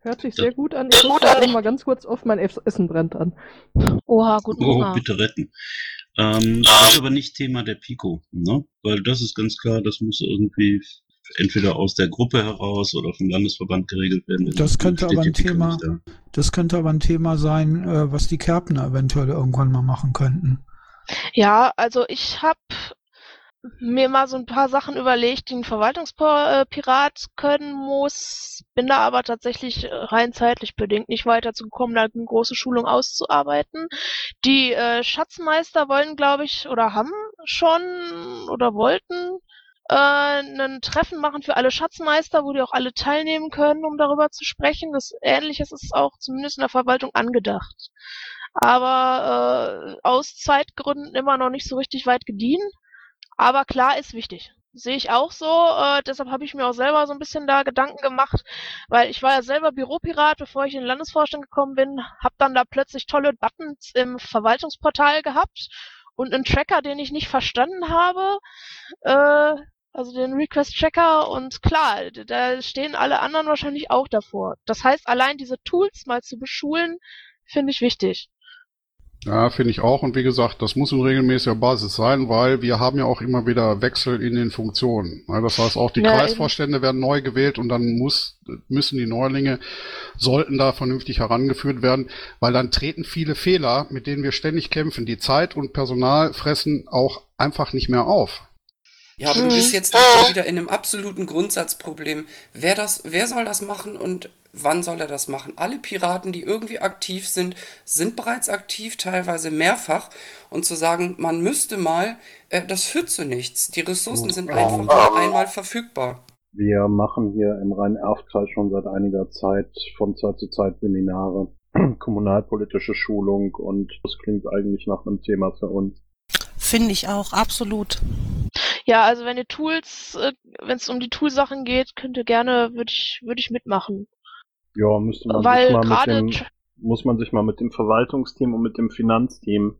Hört sich sehr gut an. Ich muss gerade mal ganz kurz auf mein Essen brennt an. Oha, guten Oh, Hunger. bitte retten. Ähm, das ist aber nicht Thema der Pico, ne? Weil das ist ganz klar, das muss irgendwie entweder aus der Gruppe heraus oder vom Landesverband geregelt werden. Das könnte aber ein Thema, das könnte aber ein Thema sein, äh, was die Kärpner eventuell irgendwann mal machen könnten. Ja, also ich habe mir mal so ein paar Sachen überlegt, die ein Verwaltungspirat können muss, bin da aber tatsächlich äh, rein zeitlich bedingt nicht weiterzugekommen, da eine große Schulung auszuarbeiten. Die äh, Schatzmeister wollen, glaube ich, oder haben schon oder wollten äh, ein Treffen machen für alle Schatzmeister, wo die auch alle teilnehmen können, um darüber zu sprechen. Das Ähnliches ist auch zumindest in der Verwaltung angedacht. Aber äh, aus Zeitgründen immer noch nicht so richtig weit gediehen. Aber klar ist wichtig. Sehe ich auch so. Äh, deshalb habe ich mir auch selber so ein bisschen da Gedanken gemacht, weil ich war ja selber Büropirat, bevor ich in den Landesvorstand gekommen bin, habe dann da plötzlich tolle Buttons im Verwaltungsportal gehabt und einen Tracker, den ich nicht verstanden habe. Äh, also den Request-Tracker und klar, da stehen alle anderen wahrscheinlich auch davor. Das heißt, allein diese Tools mal zu beschulen, finde ich wichtig. Ja, finde ich auch. Und wie gesagt, das muss in regelmäßiger Basis sein, weil wir haben ja auch immer wieder Wechsel in den Funktionen. Das heißt, auch die Ja, eben. Kreisvorstände werden neu gewählt und dann muss, müssen die Neulinge, sollten da vernünftig herangeführt werden, weil dann treten viele Fehler, mit denen wir ständig kämpfen. Die Zeit und Personal fressen auch einfach nicht mehr auf. Ja, aber du Mhm. bist jetzt schon wieder in einem absoluten Grundsatzproblem. Wer das, wer soll das machen und wann soll er das machen? Alle Piraten, die irgendwie aktiv sind, sind bereits aktiv, teilweise mehrfach. Und zu sagen, man müsste mal, äh, das führt zu nichts. Die Ressourcen sind Ja. einfach nur einmal verfügbar. Wir machen hier im Rhein-Erft-Kreis schon seit einiger Zeit von Zeit zu Zeit Seminare, kommunalpolitische Schulung und das klingt eigentlich nach einem Thema für uns. Finde ich auch, absolut. Ja, also wenn ihr Tools, äh, wenn es um die Toolsachen geht, könnt ihr gerne, würde ich, würde ich mitmachen. Ja, müsste man Weil sich mal mit dem, muss man sich mal mit dem Verwaltungsteam und mit dem Finanzteam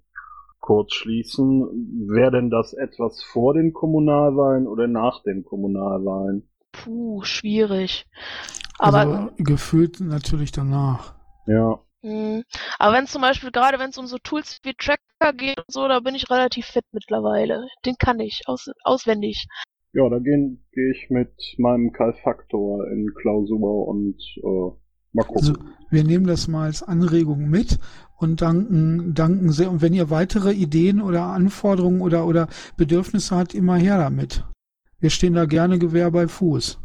kurz schließen. Wäre denn das etwas vor den Kommunalwahlen oder nach den Kommunalwahlen? Puh, schwierig. Aber also gefühlt natürlich danach. Ja. Mhm. Aber wenn zum Beispiel, gerade wenn es um so Tools wie Tracker geht und so, da bin ich relativ fit mittlerweile. Den kann ich aus, auswendig. Ja, da gehe geh ich mit meinem Kalfaktor in Klausur und äh, mal gucken. Also wir nehmen das mal als Anregung mit und danken, danken sehr. Und wenn ihr weitere Ideen oder Anforderungen oder, oder Bedürfnisse habt, immer her damit. Wir stehen da gerne Gewehr bei Fuß.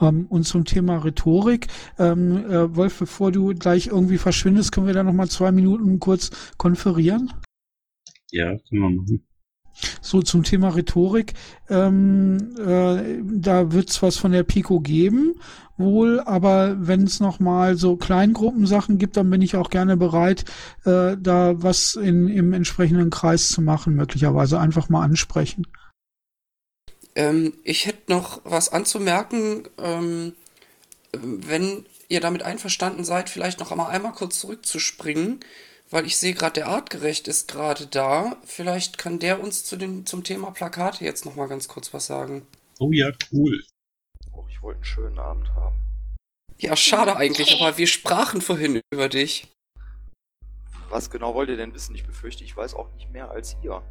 Ähm, und zum Thema Rhetorik, ähm, äh, Wolf, bevor du gleich irgendwie verschwindest, können wir da noch mal zwei Minuten kurz konferieren? Ja, können wir machen. So zum Thema Rhetorik, ähm, äh, da wird's was von der Pico geben, wohl, aber wenn es nochmal so Kleingruppensachen gibt, dann bin ich auch gerne bereit, äh, da was in, im entsprechenden Kreis zu machen, möglicherweise einfach mal ansprechen. Ähm, ich hätte noch was anzumerken, ähm, wenn ihr damit einverstanden seid, vielleicht noch einmal, einmal kurz zurückzuspringen, weil ich sehe gerade, der Artgerecht ist gerade da. Vielleicht kann der uns zu den, zum Thema Plakate jetzt noch mal ganz kurz was sagen. Oh ja, cool. Oh, ich wollte einen schönen Abend haben. Ja, schade eigentlich, aber wir sprachen vorhin über dich. Was genau wollt ihr denn wissen? Ich befürchte, ich weiß auch nicht mehr als ihr.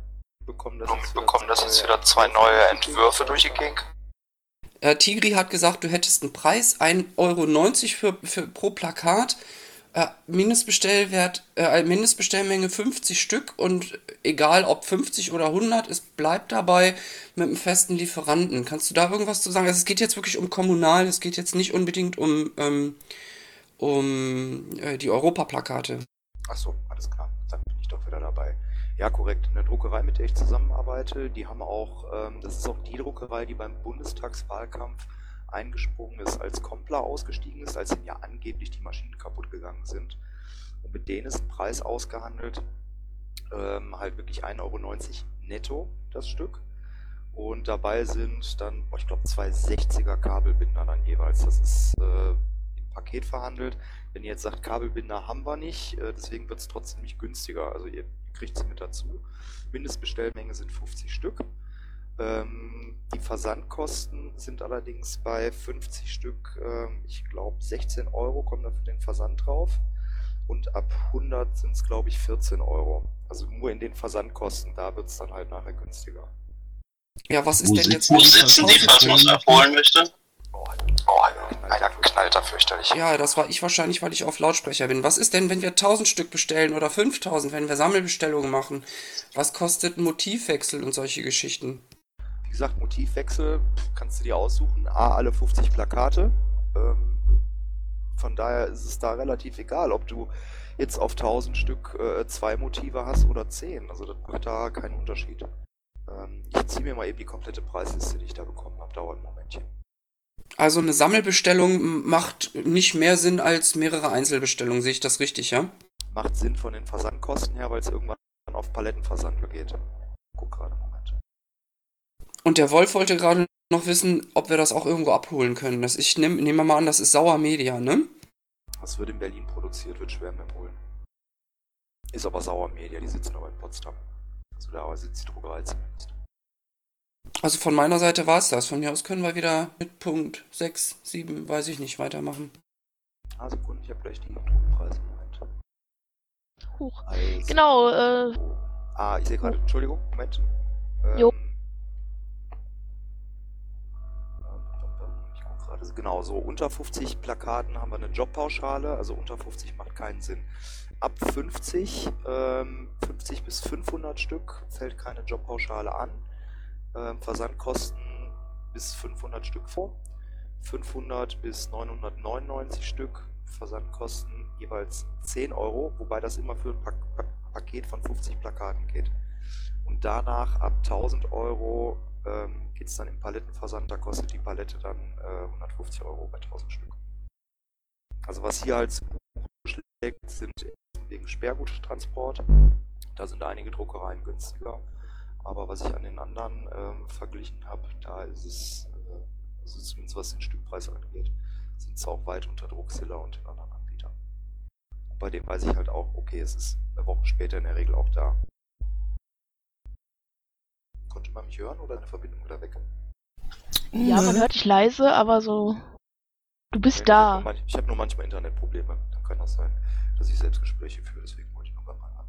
Bekommen das jetzt bekommen das jetzt wieder zwei neue Entwürfe durch die Gegend. Äh, Tigri hat gesagt, du hättest einen Preis, 1,90 Euro für, für, pro Plakat. Äh, Mindestbestellwert, äh, Mindestbestellmenge 50 Stück und egal ob 50 oder 100, es bleibt dabei mit einem festen Lieferanten. Kannst du da irgendwas zu sagen? Also es geht jetzt wirklich um kommunal, es geht jetzt nicht unbedingt um, ähm, um äh, die Europaplakate. Ach so, alles klar. Dann bin ich doch wieder dabei. Ja, korrekt. Eine Druckerei, mit der ich zusammenarbeite, die haben auch, ähm, das ist auch die Druckerei, die beim Bundestagswahlkampf eingesprungen ist, als Kompler ausgestiegen ist, als ihm ja angeblich die Maschinen kaputt gegangen sind. Und mit denen ist ein Preis ausgehandelt, ähm, halt wirklich 1,90 Euro netto das Stück. Und dabei sind dann, boah, ich glaube, zwei 60er Kabelbinder dann jeweils. Das ist äh, im Paket verhandelt. Wenn ihr jetzt sagt, Kabelbinder haben wir nicht, äh, deswegen wird es trotzdem nicht günstiger. Also ihr kriegt sie mit dazu. Mindestbestellmenge sind 50 Stück. Ähm, die Versandkosten sind allerdings bei 50 Stück, ähm, ich glaube 16 Euro kommen da für den Versand drauf. Und ab 100 sind es, glaube ich, 14 Euro. Also nur in den Versandkosten, da wird es dann halt nachher günstiger. Ja, was ist Wo denn sitzen jetzt die, mit falls man es Versand- abholen möchte? Oh, einer knallt da fürchterlich. Ja, das war ich wahrscheinlich, weil ich auf Lautsprecher bin. Was ist denn, wenn wir 1000 Stück bestellen oder 5000, wenn wir Sammelbestellungen machen? Was kostet ein Motivwechsel und solche Geschichten? Wie gesagt, Motivwechsel kannst du dir aussuchen. A, alle 50 Plakate. Ähm, von daher ist es da relativ egal, ob du jetzt auf 1000 Stück äh, zwei Motive hast oder 10. Also das macht da keinen Unterschied. Ähm, ich ziehe mir mal eben die komplette Preisliste, die ich da bekommen habe. Dauert ein Momentchen. Also eine Sammelbestellung macht nicht mehr Sinn als mehrere Einzelbestellungen. Sehe ich das richtig, ja? Macht Sinn von den Versandkosten her, weil es irgendwann auf Palettenversand geht. Guck gerade, Moment. Und der Wolf wollte gerade noch wissen, ob wir das auch irgendwo abholen können. Das ich nehme nehm mal an, das ist Sauer Media, ne? Das wird in Berlin produziert, wird schwer mehr holen. Ist aber Sauer Media, die sitzen aber in Potsdam. Also da sitzt die Druckerei zumindest. Also von meiner Seite war es das. Von mir aus können wir wieder mit Punkt 6, 7, weiß ich nicht, weitermachen. Ah, Sekunde, ich habe gleich die Druckpreise. Moment. Huch. Also, Genau, äh, Ah, ich sehe gerade, Entschuldigung, Moment. Ähm, Jo. Ich guck gerade, genau, so unter 50 Plakaten haben wir eine Jobpauschale, also unter 50 macht keinen Sinn. Ab 50, ähm, 50 bis 500 Stück fällt keine Jobpauschale an. Ähm, Versandkosten bis 500 Stück vor. 500 bis 999 Stück Versandkosten jeweils 10 Euro, wobei das immer für ein Pak Pa- Paket von 50 Plakaten geht. Und danach ab 1000 Euro ähm, geht es dann im Palettenversand, da kostet die Palette dann äh, 150 Euro bei 1000 Stück. Also was hier als schlägt, sind wegen Sperrguttransport. Da sind einige Druckereien günstiger. Aber was ich an den anderen ähm, verglichen habe, da ist es, äh, also zumindest was den Stückpreis angeht, sind es auch weit unter Druckzilla und den anderen Anbietern. Und bei dem weiß ich halt auch, okay, es ist eine Woche später in der Regel auch da. Konnte man mich hören oder eine Verbindung wieder weg? ja, man hört dich leise, aber so. Du bist Ich habe da. nur, manch- ich hab nur manchmal Internetprobleme. Dann kann das sein, dass ich Selbstgespräche führe, deswegen wollte ich noch mal an.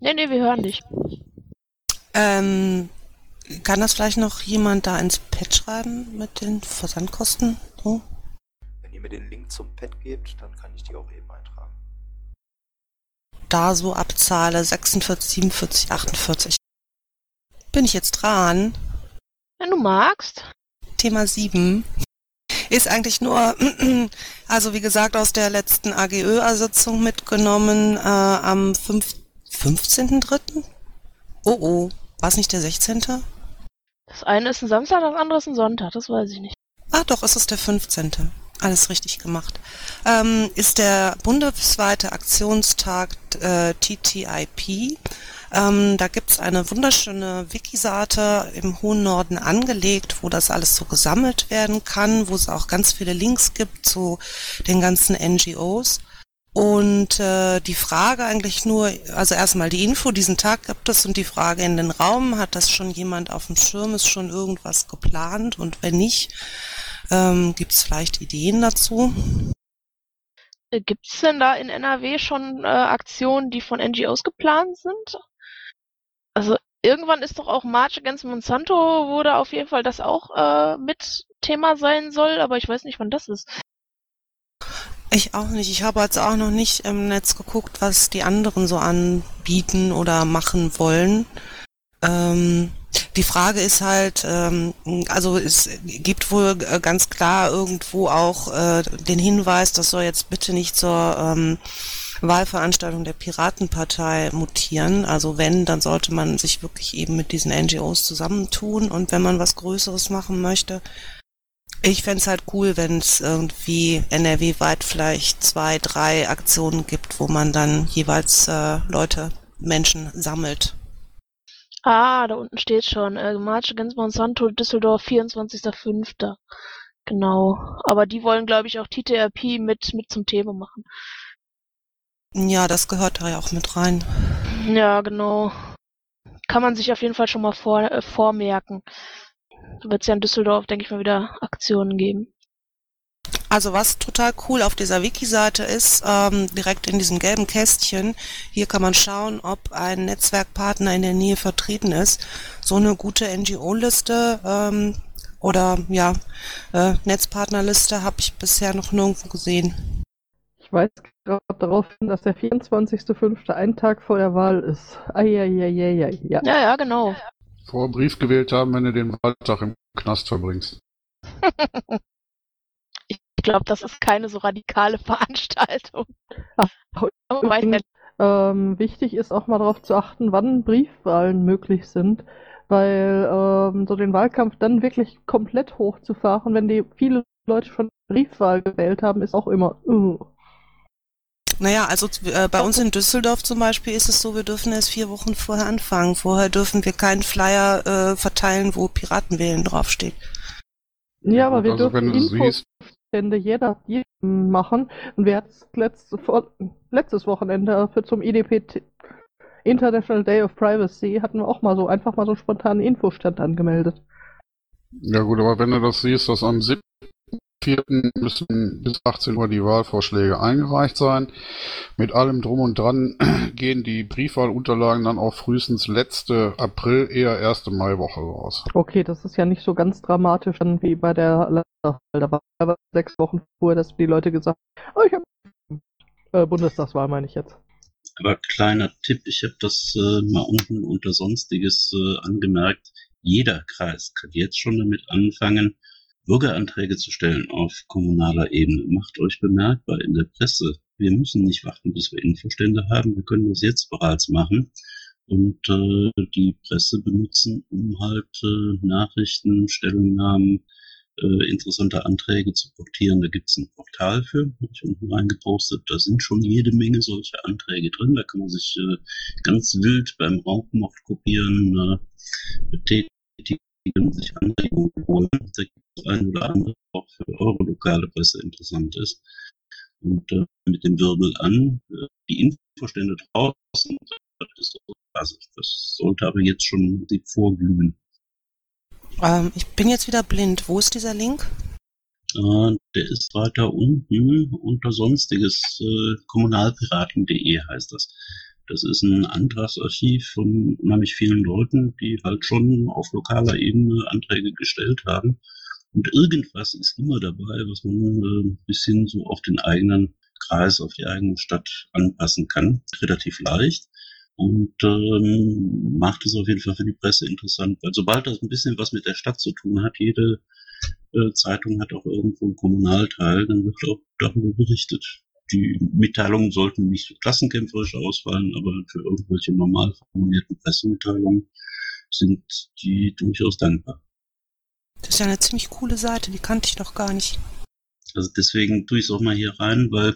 Nee, nee, wir hören dich. Ähm, kann das vielleicht noch jemand da ins Pad schreiben mit den Versandkosten? So? Wenn ihr mir den Link zum Pad gebt, dann kann ich die auch eben eintragen. Da so abzahle 46, 47, 48. Bin ich jetzt dran? Wenn du magst. Thema 7 ist eigentlich nur, also wie gesagt, aus der letzten AGÖ-Sitzung mitgenommen äh, am 5 15.3. Oh oh, war es nicht der 16.? Das eine ist ein Samstag, das andere ist ein Sonntag, das weiß ich nicht. Ah, doch, es ist der 15. Alles richtig gemacht. Ähm, ist der bundesweite Aktionstag äh, TTIP. Ähm, da gibt's eine wunderschöne Wiki-Seite im hohen Norden angelegt, wo das alles so gesammelt werden kann, wo es auch ganz viele Links gibt zu den ganzen NGOs. Und äh, die Frage eigentlich nur, also erstmal die Info, diesen Tag gibt es und die Frage in den Raum, hat das schon jemand auf dem Schirm, ist schon irgendwas geplant und wenn nicht, ähm, gibt es vielleicht Ideen dazu? Äh, Gibt's denn da in NRW schon äh, Aktionen, die von NGOs geplant sind? Also irgendwann ist doch auch March Against Monsanto, wurde auf jeden Fall das auch äh, mit Thema sein soll, aber ich weiß nicht, wann das ist. Ich auch nicht. Ich habe jetzt auch noch nicht im Netz geguckt, was die anderen so anbieten oder machen wollen. Ähm, die Frage ist halt, ähm, also es gibt wohl äh, ganz klar irgendwo auch äh, den Hinweis, das soll jetzt bitte nicht zur ähm, Wahlveranstaltung der Piratenpartei mutieren. Also wenn, dann sollte man sich wirklich eben mit diesen NGOs zusammentun und wenn man was Größeres machen möchte. Ich fänd's halt cool, wenn es irgendwie NRW-weit vielleicht zwei, drei Aktionen gibt, wo man dann jeweils äh, Leute, Menschen sammelt. Ah, da unten steht schon, äh, March Against Monsanto, Düsseldorf, 24.05. Genau. Aber die wollen, glaube ich, auch TTRP mit, mit zum Thema machen. Ja, das gehört da ja auch mit rein. Ja, genau. Kann man sich auf jeden Fall schon mal vor, äh, vormerken. Da wird es ja in Düsseldorf, denke ich mal, wieder Aktionen geben. Also was total cool auf dieser Wiki-Seite ist, ähm, direkt in diesem gelben Kästchen, hier kann man schauen, ob ein Netzwerkpartner in der Nähe vertreten ist. So eine gute NGO-Liste ähm, oder ja, äh, Netzpartnerliste habe ich bisher noch nirgendwo gesehen. Ich weiß gerade darauf hin, dass der 24.05. ein Tag vor der Wahl ist. Eieieiei, ja. Ja, ja, genau. Vor Brief gewählt haben, wenn du den Wahltag im Knast verbringst. ich glaube, das ist keine so radikale Veranstaltung. Ach, übrigens, ähm, wichtig ist auch mal darauf zu achten, wann Briefwahlen möglich sind, weil ähm, so den Wahlkampf dann wirklich komplett hochzufahren, wenn die viele Leute schon Briefwahl gewählt haben, ist auch immer. Uh. Naja, also äh, bei uns in Düsseldorf zum Beispiel ist es so, wir dürfen erst vier Wochen vorher anfangen. Vorher dürfen wir keinen Flyer äh, verteilen, wo Piratenwählen draufsteht. Ja, aber wir Also dürfen Infostände jeder, jedem machen. Und wir hatten letzte, vor, letztes Wochenende für zum IDP T- International Day of Privacy hatten wir auch mal so einfach mal so spontan einen Infostand angemeldet. ja gut, aber wenn du das siehst, dass am 7.4. müssen bis 18 Uhr die Wahlvorschläge eingereicht sein. Mit allem drum und dran gehen die Briefwahlunterlagen dann auch frühestens letzte April, eher erste Maiwoche raus. Okay, das ist ja nicht so ganz dramatisch dann wie bei der Landtagswahl. Da war aber sechs Wochen vorher, dass die Leute gesagt haben, oh, ich habe äh, Bundestagswahl meine ich jetzt. Aber kleiner Tipp, ich habe das äh, mal unten unter Sonstiges äh, angemerkt. Jeder Kreis kann jetzt schon damit anfangen, Bürgeranträge zu stellen auf kommunaler Ebene. Macht euch bemerkbar in der Presse. Wir müssen nicht warten, bis wir Infostände haben. Wir können das jetzt bereits machen und äh, die Presse benutzen, um halt äh, Nachrichten, Stellungnahmen, äh, interessante Anträge zu portieren. Da gibt's ein Portal für, habe ich unten reingepostet. Da sind schon jede Menge solche Anträge drin. Da kann man sich äh, ganz wild beim Raubmord kopieren äh, betätigen, sich Anregungen holen. Da gibt es ein oder andere auch für eure lokale Presse interessant ist. Und äh, mit dem Wirbel an, äh, die Infostände draußen, das, also das sollte aber jetzt schon die vorglühen. Ähm, ich bin jetzt wieder blind. Wo ist dieser Link? Äh, der ist weiter unten unter sonstiges äh, kommunalpiraten.de heißt das. Das ist ein Antragsarchiv von unheimlich vielen Leuten, die halt schon auf lokaler Ebene Anträge gestellt haben. Und irgendwas ist immer dabei, was man äh, bisschen so auf den eigenen Kreis, auf die eigene Stadt anpassen kann. Relativ leicht. Und ähm, macht es auf jeden Fall für die Presse interessant, weil sobald das ein bisschen was mit der Stadt zu tun hat, jede äh, Zeitung hat auch irgendwo einen Kommunalteil, dann wird auch darüber berichtet. Die Mitteilungen sollten nicht so klassenkämpferisch ausfallen, aber für irgendwelche normal formulierten Pressemitteilungen sind die durchaus dankbar. Das ist ja eine ziemlich coole Seite, die kannte ich noch gar nicht. Also deswegen tue ich es auch mal hier rein, weil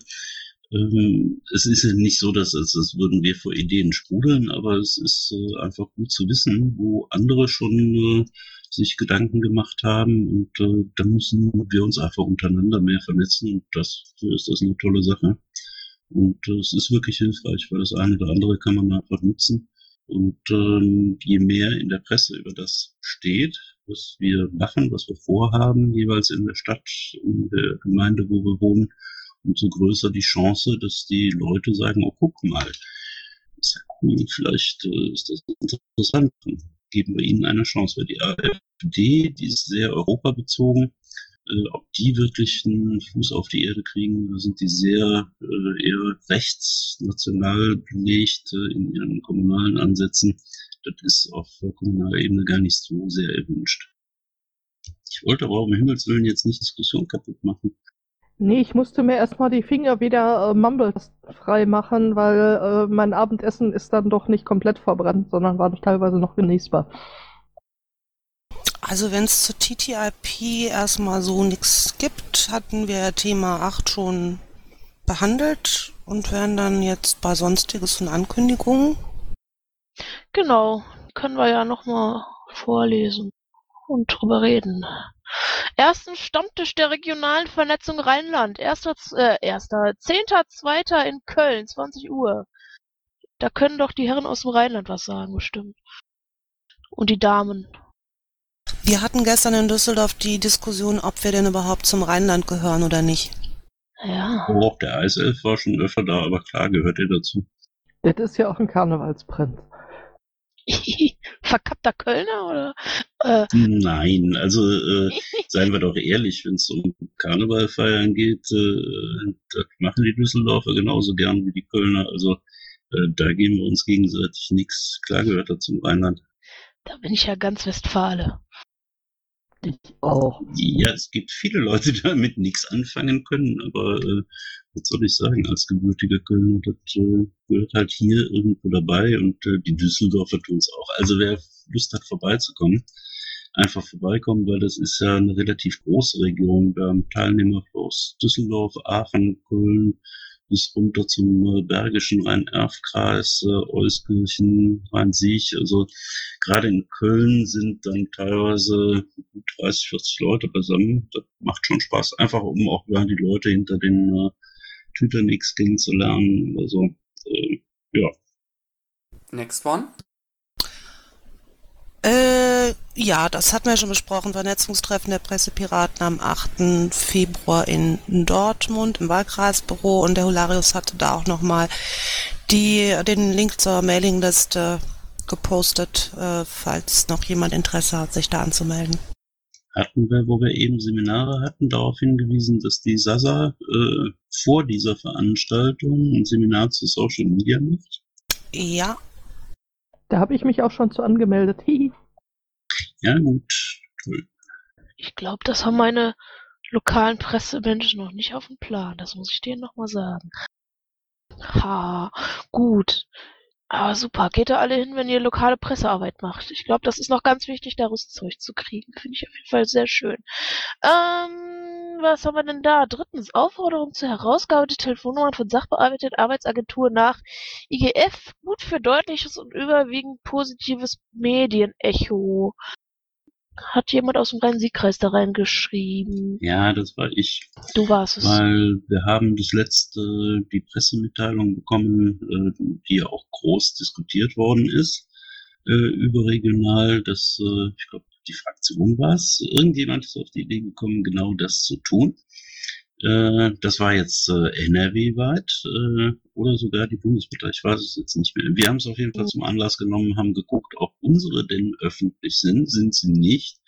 Ähm, es ist ja nicht so, dass als, als würden wir vor Ideen sprudeln, aber es ist äh, einfach gut zu wissen, wo andere schon äh, sich Gedanken gemacht haben und äh, da müssen wir uns einfach untereinander mehr vernetzen und das ist das eine tolle Sache. Und äh, es ist wirklich hilfreich, weil das eine oder andere kann man einfach nutzen. Und ähm, je mehr in der Presse über das steht, was wir machen, was wir vorhaben, jeweils in der Stadt, in der Gemeinde, wo wir wohnen, umso größer die Chance, dass die Leute sagen, oh, guck mal, vielleicht äh, ist das interessant, geben wir ihnen eine Chance. Weil die AfD, die ist sehr europabezogen, äh, ob die wirklich einen Fuß auf die Erde kriegen, sind die sehr äh, eher rechtsnational belegt äh, in ihren kommunalen Ansätzen. Das ist auf kommunaler Ebene gar nicht so sehr erwünscht. Ich wollte aber um Himmels Willen jetzt nicht Diskussion kaputt machen. Nee, ich musste mir erstmal die Finger wieder äh, Mumble frei machen, weil äh, mein Abendessen ist dann doch nicht komplett verbrannt, sondern war teilweise noch genießbar. Also wenn es zu TTIP erstmal so nichts gibt, hatten wir Thema 8 schon behandelt und wären dann jetzt bei Sonstiges und Ankündigungen. Genau, können wir ja nochmal vorlesen und drüber reden. Ersten Stammtisch der regionalen Vernetzung Rheinland. Erster, äh, erster, zehnter, zweiter in Köln, 20 Uhr. Da können doch die Herren aus dem Rheinland was sagen, bestimmt. Und die Damen. Wir hatten gestern in Düsseldorf die Diskussion, ob wir denn überhaupt zum Rheinland gehören oder nicht. Ja. Oh, der Eiself war schon öfter da, aber klar gehört ihr dazu. Das ist ja auch ein Karnevalsprinz. Verkappter Kölner oder? Äh, Nein, also äh, seien wir doch ehrlich, wenn es um Karneval feiern geht, äh, das machen die Düsseldorfer genauso gern wie die Kölner. Also äh, da geben wir uns gegenseitig nichts. Klar gehört er zum Rheinland. da bin ich ja ganz Westfale. Ich auch. Ja, es gibt viele Leute, die damit nichts anfangen können, aber äh, was soll ich sagen, als gebürtiger Kölner, das äh, gehört halt hier irgendwo dabei und äh, die Düsseldorfer tun es auch. Also wer Lust hat, vorbeizukommen, einfach vorbeikommen, weil das ist ja eine relativ große Region. Wir haben Teilnehmer aus Düsseldorf, Aachen, Köln, bis runter zum äh, Bergischen Rhein-Erf-Kreis, äh, Euskirchen, Rhein-Sieg. Also gerade in Köln sind dann teilweise 30, 40 Leute beisammen. Das macht schon Spaß, einfach um auch mal die Leute hinter den äh, Tüternix kennenzulernen. Also äh, ja. Next one. Äh, ja, das hatten wir schon besprochen. Vernetzungstreffen der Pressepiraten am 8. Februar in Dortmund im Wahlkreisbüro und der Hularius hatte da auch nochmal die, den Link zur Mailingliste gepostet, äh, falls noch jemand Interesse hat, sich da anzumelden. Hatten wir, wo wir eben Seminare hatten, darauf hingewiesen, dass die Sasa äh, vor dieser Veranstaltung ein Seminar zu Social Media macht? Ja, Da habe ich mich auch schon zu angemeldet. Hihi. Ja, gut. Toll. Ich glaube, das haben meine lokalen Pressemenschen noch nicht auf dem Plan. Das muss ich denen nochmal sagen. Ha, gut. Aber super. Geht da alle hin, wenn ihr lokale Pressearbeit macht. Ich glaube, das ist noch ganz wichtig, da Rüstzeug zu kriegen. Finde ich auf jeden Fall sehr schön. Ähm, was haben wir denn da? Drittens, Aufforderung zur Herausgabe der Telefonnummern von Sachbearbeiteten Arbeitsagentur nach IGF. Gut für deutliches und überwiegend positives Medienecho. Hat jemand aus dem Rhein-Sieg-Kreis da reingeschrieben? Ja, das war ich. Du warst es. Weil wir haben das letzte, die Pressemitteilung bekommen, äh, die ja auch groß diskutiert worden ist, äh, überregional, dass, äh, ich glaube, die Fraktion war es, irgendjemand ist auf die Idee gekommen, genau das zu tun. Äh, das war jetzt äh, NRW-weit äh, oder sogar die Bundesmutter, ich weiß es jetzt nicht mehr. Wir haben es auf jeden Fall zum Anlass genommen, haben geguckt, ob unsere denn öffentlich sind, sind sie nicht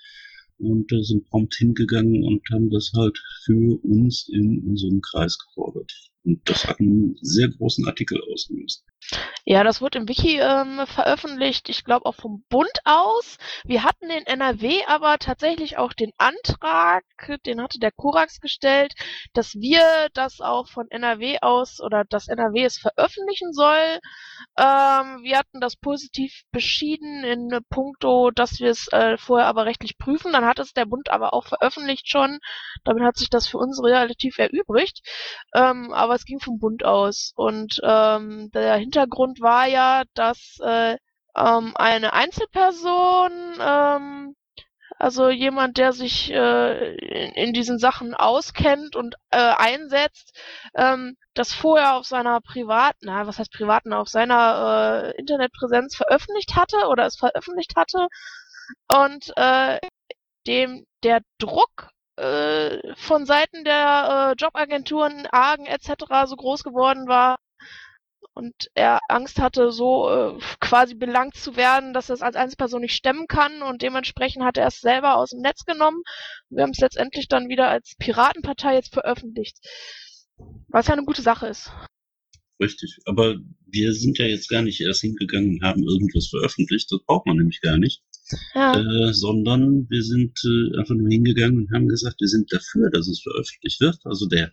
und äh, sind prompt hingegangen und haben das halt für uns in unserem Kreis gefordert. Und das hat einen sehr großen Artikel ausgelöst. Ja, das wird im Wiki ähm, veröffentlicht, ich glaube auch vom Bund aus. Wir hatten in NRW aber tatsächlich auch den Antrag, den hatte der Korax gestellt, dass wir das auch von NRW aus oder dass NRW es veröffentlichen soll. Ähm, wir hatten das positiv beschieden in puncto, dass wir es äh, vorher aber rechtlich prüfen. Dann hat es der Bund aber auch veröffentlicht schon. Damit hat sich das für uns relativ erübrigt. Ähm, aber aber es ging vom Bund aus. Und ähm, der Hintergrund war ja, dass äh, ähm, eine Einzelperson, ähm, also jemand, der sich äh, in, in diesen Sachen auskennt und äh, einsetzt, ähm, das vorher auf seiner privaten, na, was heißt privaten, auf seiner äh, Internetpräsenz veröffentlicht hatte oder es veröffentlicht hatte und äh, dem der Druck äh, von Seiten der äh, Jobagenturen, Argen etc. so groß geworden war und er Angst hatte, so äh, quasi belangt zu werden, dass er es als Einzelperson nicht stemmen kann und dementsprechend hat er es selber aus dem Netz genommen. Wir haben es letztendlich dann wieder als Piratenpartei jetzt veröffentlicht, was ja eine gute Sache ist. Richtig. Aber wir sind ja jetzt gar nicht erst hingegangen und haben irgendwas veröffentlicht. Das braucht man nämlich gar nicht. Ja. Äh, sondern wir sind äh, einfach nur hingegangen und haben gesagt, wir sind dafür, dass es veröffentlicht wird. Also der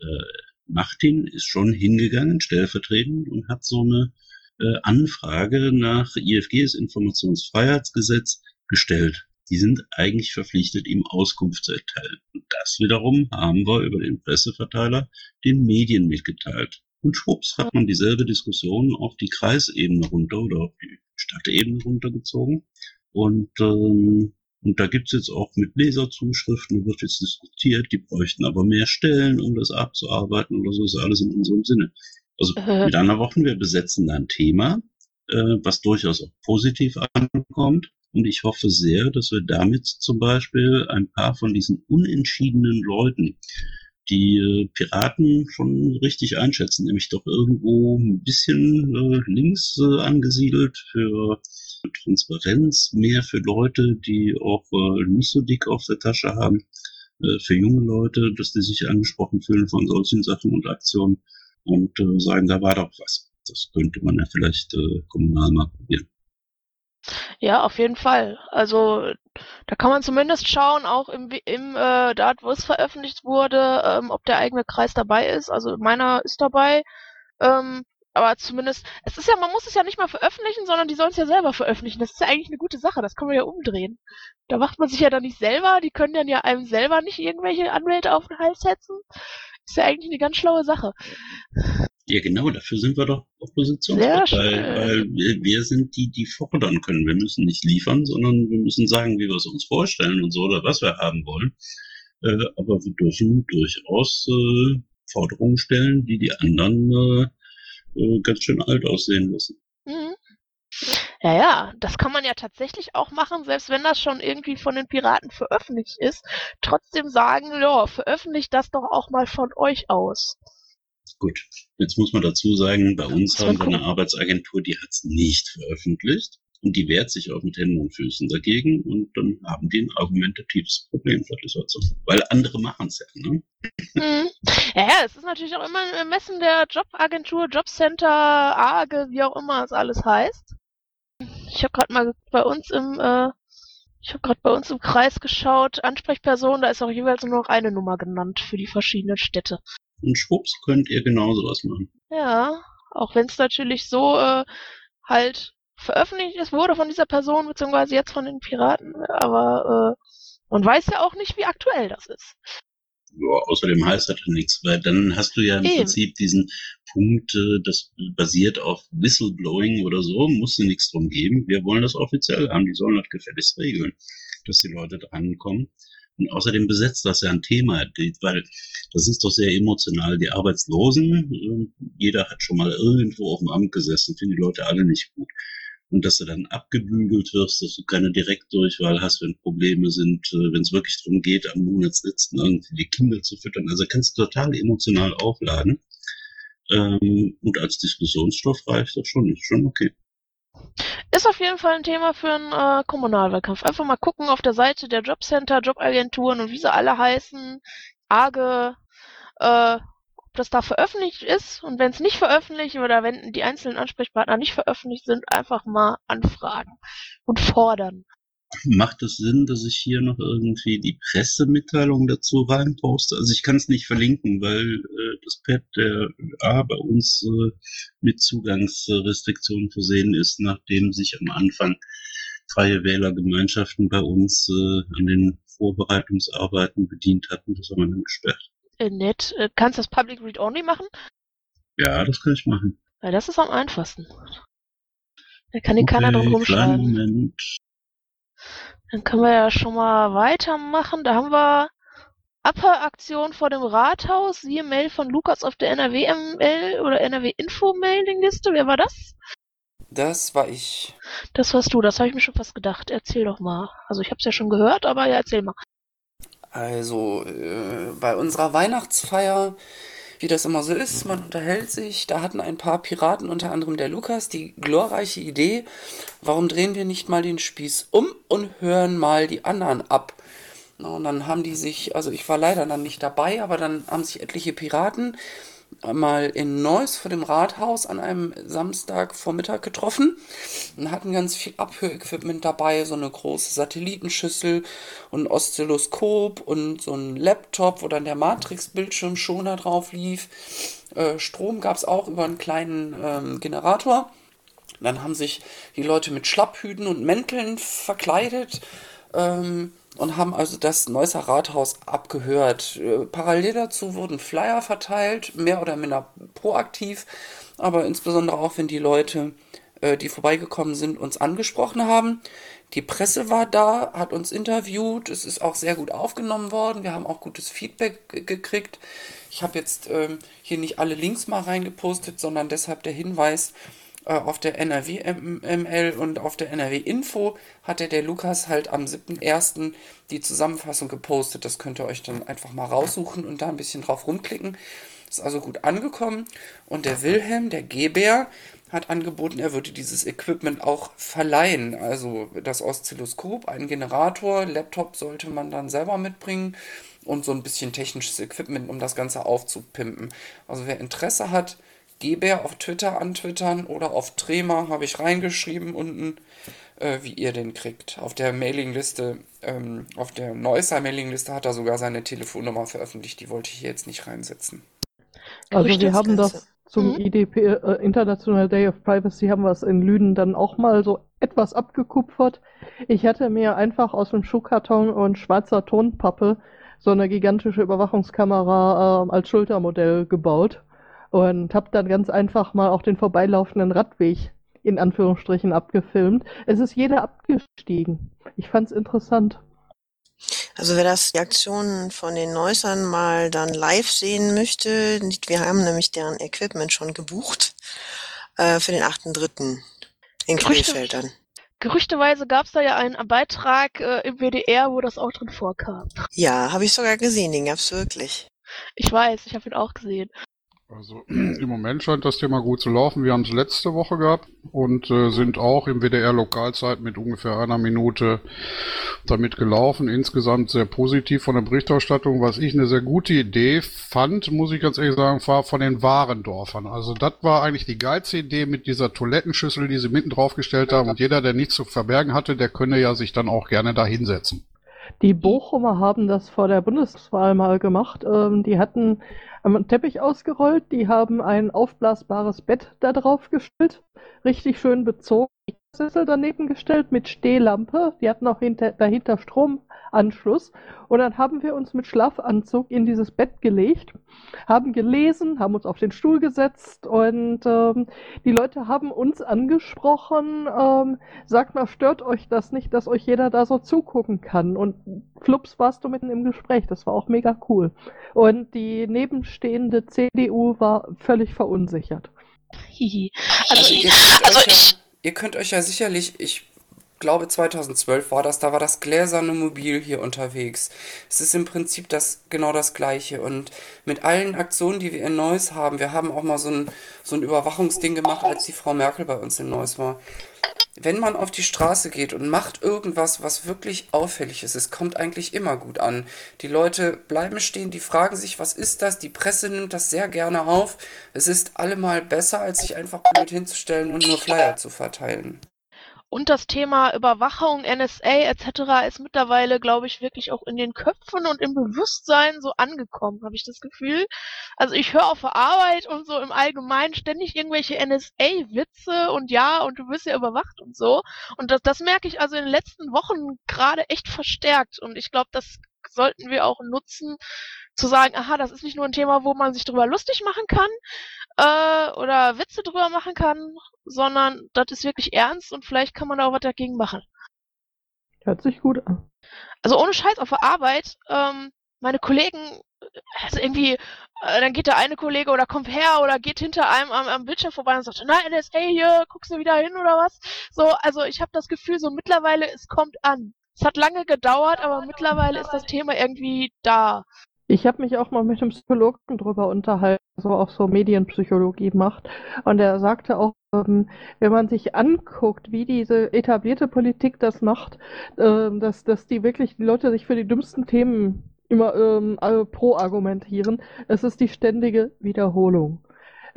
äh, Martin ist schon hingegangen, stellvertretend, und hat so eine äh, Anfrage nach IFGs Informationsfreiheitsgesetz gestellt. Die sind eigentlich verpflichtet, ihm Auskunft zu erteilen. Und das wiederum haben wir über den Presseverteiler den Medien mitgeteilt. Und schwupps hat man dieselbe Diskussion auf die Kreisebene runter oder auf die Stadtebene runtergezogen. Und, ähm, und da gibt's jetzt auch mit Leserzuschriften, wird jetzt diskutiert, die bräuchten aber mehr Stellen, um das abzuarbeiten oder so, ist alles in unserem Sinne. Also Äh. mit anderen Worten, wir besetzen da ein Thema, äh, was durchaus auch positiv ankommt. Und ich hoffe sehr, dass wir damit zum Beispiel ein paar von diesen unentschiedenen Leuten, die äh, Piraten schon richtig einschätzen, nämlich doch irgendwo ein bisschen äh, links äh, angesiedelt für Transparenz, mehr für Leute, die auch äh, nicht so dick auf der Tasche haben, äh, für junge Leute, dass die sich angesprochen fühlen von solchen Sachen und Aktionen und äh, sagen, da war doch was. Das könnte man ja vielleicht äh, kommunal mal probieren. Ja, auf jeden Fall. Also da kann man zumindest schauen, auch im, im äh, da wo es veröffentlicht wurde, ähm, ob der eigene Kreis dabei ist. Also meiner ist dabei. Ähm, aber zumindest, es ist ja, man muss es ja nicht mal veröffentlichen, sondern die sollen es ja selber veröffentlichen. Das ist ja eigentlich eine gute Sache, das können wir ja umdrehen. Da macht man sich ja dann nicht selber, die können dann ja einem selber nicht irgendwelche Anwälte auf den Hals setzen. Ist ja eigentlich eine ganz schlaue Sache. Ja, genau, dafür sind wir doch Oppositionspartei, weil wir, wir sind die, die fordern können. Wir müssen nicht liefern, sondern wir müssen sagen, wie wir es uns vorstellen und so oder was wir haben wollen. Äh, aber wir dürfen durchaus äh, Forderungen stellen, die die anderen äh, äh, ganz schön alt aussehen lassen. Mhm. Ja, ja, das kann man ja tatsächlich auch machen, selbst wenn das schon irgendwie von den Piraten veröffentlicht ist. Trotzdem sagen, ja, veröffentlicht das doch auch mal von euch aus. Gut, jetzt muss man dazu sagen, bei uns haben wir eine. Arbeitsagentur, die hat es nicht veröffentlicht und die wehrt sich auch mit Händen und Füßen dagegen und dann haben die ein argumentatives Problem, so. Weil andere machen es ja, ne? Mhm. Ja, ja, es ist natürlich auch immer ein Ermessen der Jobagentur, Jobcenter, AGE, wie auch immer es alles heißt. Ich habe gerade mal bei uns im, äh, ich habe gerade bei uns im Kreis geschaut, Ansprechperson, da ist auch jeweils nur noch eine Nummer genannt für die verschiedenen Städte. Und schwupps könnt ihr genauso was machen. Ja, auch wenn es natürlich so äh, halt veröffentlicht ist, wurde von dieser Person, beziehungsweise jetzt von den Piraten, aber äh, man weiß ja auch nicht, wie aktuell das ist. Ja, außerdem heißt das ja nichts, weil dann hast du ja im Eben. Prinzip diesen Punkt, äh, das basiert auf Whistleblowing oder so, musst du nichts drum geben. Wir wollen das offiziell haben, die sollen das gefälligst regeln, dass die Leute drankommen. Und außerdem besetzt das ja ein Thema, weil das ist doch sehr emotional. Die Arbeitslosen, äh, jeder hat schon mal irgendwo auf dem Amt gesessen, finden die Leute alle nicht gut. Und dass du dann abgebügelt wirst, dass du keine Direktdurchwahl hast, wenn Probleme sind, äh, wenn es wirklich darum geht, am Monatsletzten irgendwie die Kinder zu füttern. Also kannst du total emotional aufladen. Ähm, und als Diskussionsstoff reicht das schon, ist schon okay. Ist auf jeden Fall ein Thema für einen äh, Kommunalwahlkampf. Einfach mal gucken auf der Seite der Jobcenter, Jobagenturen und wie sie alle heißen, AGE, äh, das da veröffentlicht ist. Und wenn es nicht veröffentlicht oder wenn die einzelnen Ansprechpartner nicht veröffentlicht sind, einfach mal anfragen und fordern. Macht es Sinn, dass ich hier noch irgendwie die Pressemitteilung dazu reinposte? Also ich kann es nicht verlinken, weil äh, das Pad der A bei uns äh, mit Zugangsrestriktionen versehen ist, nachdem sich am Anfang freie Wählergemeinschaften bei uns äh, an den Vorbereitungsarbeiten bedient hatten. Das haben wir dann gesperrt. Äh, nett. Äh, kannst du das Public Read Only machen? Ja, das kann ich machen. Weil das ist am einfachsten. Da kann dir keiner drum rumschreiben. Moment. Dann können wir ja schon mal weitermachen. Da haben wir Abhöraktion vor dem Rathaus, siehe Mail von Lukas auf der NRW-ML oder NRW-Info-Mailing-Liste. Wer war das? Das war ich. Das warst du, das habe ich mir schon fast gedacht. Erzähl doch mal. Also ich habe es ja schon gehört, aber ja, erzähl mal. Also, äh, bei unserer Weihnachtsfeier, wie das immer so ist, man unterhält sich, da hatten ein paar Piraten, unter anderem der Lukas, die glorreiche Idee, warum drehen wir nicht mal den Spieß um und hören mal die anderen ab. Na, und dann haben die sich, also ich war leider dann nicht dabei, aber dann haben sich etliche Piraten mal in Neuss vor dem Rathaus an einem Samstagvormittag getroffen und hatten ganz viel Abhörequipment dabei, so eine große Satellitenschüssel und ein Oszilloskop und so ein Laptop, wo dann der Matrix-Bildschirm schon da drauf lief. Äh, Strom gab es auch über einen kleinen ähm, Generator. Dann haben sich die Leute mit Schlapphüten und Mänteln verkleidet. Ähm, und haben also das Neusser Rathaus abgehört. Äh, Parallel dazu wurden Flyer verteilt, mehr oder minder proaktiv, aber insbesondere auch, wenn die Leute, äh, die vorbeigekommen sind, uns angesprochen haben. Die Presse war da, hat uns interviewt, es ist auch sehr gut aufgenommen worden, wir haben auch gutes Feedback gekriegt. Ich habe jetzt ähm, hier nicht alle Links mal reingepostet, sondern deshalb der Hinweis, auf der NRW ML und auf der NRW Info hatte der Lukas halt am 7.1. die Zusammenfassung gepostet. Das könnt ihr euch dann einfach mal raussuchen und da ein bisschen drauf rumklicken. Ist also gut angekommen. Und der Wilhelm, der Gebär, hat angeboten, er würde dieses Equipment auch verleihen. Also das Oszilloskop, ein Generator, Laptop sollte man dann selber mitbringen und so ein bisschen technisches Equipment, um das Ganze aufzupimpen. Also wer Interesse hat, Geber auf Twitter antwittern oder auf Trema habe ich reingeschrieben unten, äh, wie ihr den kriegt. Auf der Mailingliste, ähm, auf der Neusser Mailingliste hat er sogar seine Telefonnummer veröffentlicht, die wollte ich hier jetzt nicht reinsetzen. Also wir haben das zum Mhm. IDP, äh, International Day of Privacy, haben wir es in Lünen dann auch mal so etwas abgekupfert. Ich hatte mir einfach aus dem Schuhkarton und schwarzer Tonpappe so eine gigantische Überwachungskamera äh, als Schultermodell gebaut und habe dann ganz einfach mal auch den vorbeilaufenden Radweg in Anführungsstrichen abgefilmt. Es ist jeder abgestiegen. Ich fand's interessant. Also wer das die Aktionen von den Neussern mal dann live sehen möchte, wir haben nämlich deren Equipment schon gebucht äh, für den 8.3. in Gerüchte- Krefeld dann. Gerüchteweise gab es da ja einen Beitrag äh, im WDR, wo das auch drin vorkam. Ja, habe ich sogar gesehen, den gab's wirklich. Ich weiß, ich habe ihn auch gesehen. Also im Moment scheint das Thema gut zu laufen. Wir haben es letzte Woche gehabt und äh, sind auch im WDR Lokalzeit mit ungefähr einer Minute damit gelaufen. Insgesamt sehr positiv von der Berichterstattung. Was ich eine sehr gute Idee fand, muss ich ganz ehrlich sagen, war von den Warendorfern. Also das war eigentlich die geilste Idee mit dieser Toilettenschüssel, die sie mitten draufgestellt haben. Und jeder, der nichts zu verbergen hatte, der könne ja sich dann auch gerne da hinsetzen. Die Bochumer haben das vor der Bundestagswahl mal gemacht. Ähm, die hatten einen Teppich ausgerollt, die haben ein aufblasbares Bett da drauf gestellt, richtig schön bezogen, Sessel daneben gestellt mit Stehlampe. Die hatten auch hinter, dahinter Stromanschluss. Und dann haben wir uns mit Schlafanzug in dieses Bett gelegt, haben gelesen, haben uns auf den Stuhl gesetzt und ähm, die Leute haben uns angesprochen, ähm, sagt mal, stört euch das nicht, dass euch jeder da so zugucken kann? Und flups warst du mitten im Gespräch, das war auch mega cool. Und die nebenstehende CDU war völlig verunsichert. Also, Also, ihr, könnt euch ja, ihr könnt euch ja sicherlich, ich glaube 2012 war das, da war das gläserne Mobil hier unterwegs. Es ist im Prinzip das genau das gleiche und mit allen Aktionen, die wir in Neuss haben, wir haben auch mal so ein, so ein Überwachungsding gemacht, als die Frau Merkel bei uns in Neuss war. Wenn man auf die Straße geht und macht irgendwas, was wirklich auffällig ist, es kommt eigentlich immer gut an. Die Leute bleiben stehen, die fragen sich, was ist das? Die Presse nimmt das sehr gerne auf. Es ist allemal besser, als sich einfach blöd hinzustellen und nur Flyer zu verteilen. Und das Thema Überwachung, NSA etc. ist mittlerweile, glaube ich, wirklich auch in den Köpfen und im Bewusstsein so angekommen, habe ich das Gefühl. Also ich höre auf der Arbeit und so im Allgemeinen ständig irgendwelche NSA-Witze und ja, und du wirst ja überwacht und so. Und das, das merke ich also in den letzten Wochen gerade echt verstärkt. Und ich glaube, das sollten wir auch nutzen, zu sagen, aha, das ist nicht nur ein Thema, wo man sich drüber lustig machen kann äh, oder Witze drüber machen kann, sondern das ist wirklich ernst und vielleicht kann man da auch was dagegen machen. Hört sich gut an. Also ohne Scheiß auf der Arbeit, ähm, meine Kollegen, also irgendwie, äh, dann geht der eine Kollege oder kommt her oder geht hinter einem am, am Bildschirm vorbei und sagt, na NSA hier, guckst du wieder hin oder was? So, also ich habe das Gefühl, so mittlerweile, es kommt an. Es hat lange gedauert, aber mittlerweile ist das Thema irgendwie da. Ich habe mich auch mal mit einem Psychologen drüber unterhalten, so auch so Medienpsychologie macht. Und er sagte auch, ähm, wenn man sich anguckt, wie diese etablierte Politik das macht, äh, dass, dass die wirklich die Leute sich für die dümmsten Themen immer ähm, pro argumentieren. Es ist die ständige Wiederholung.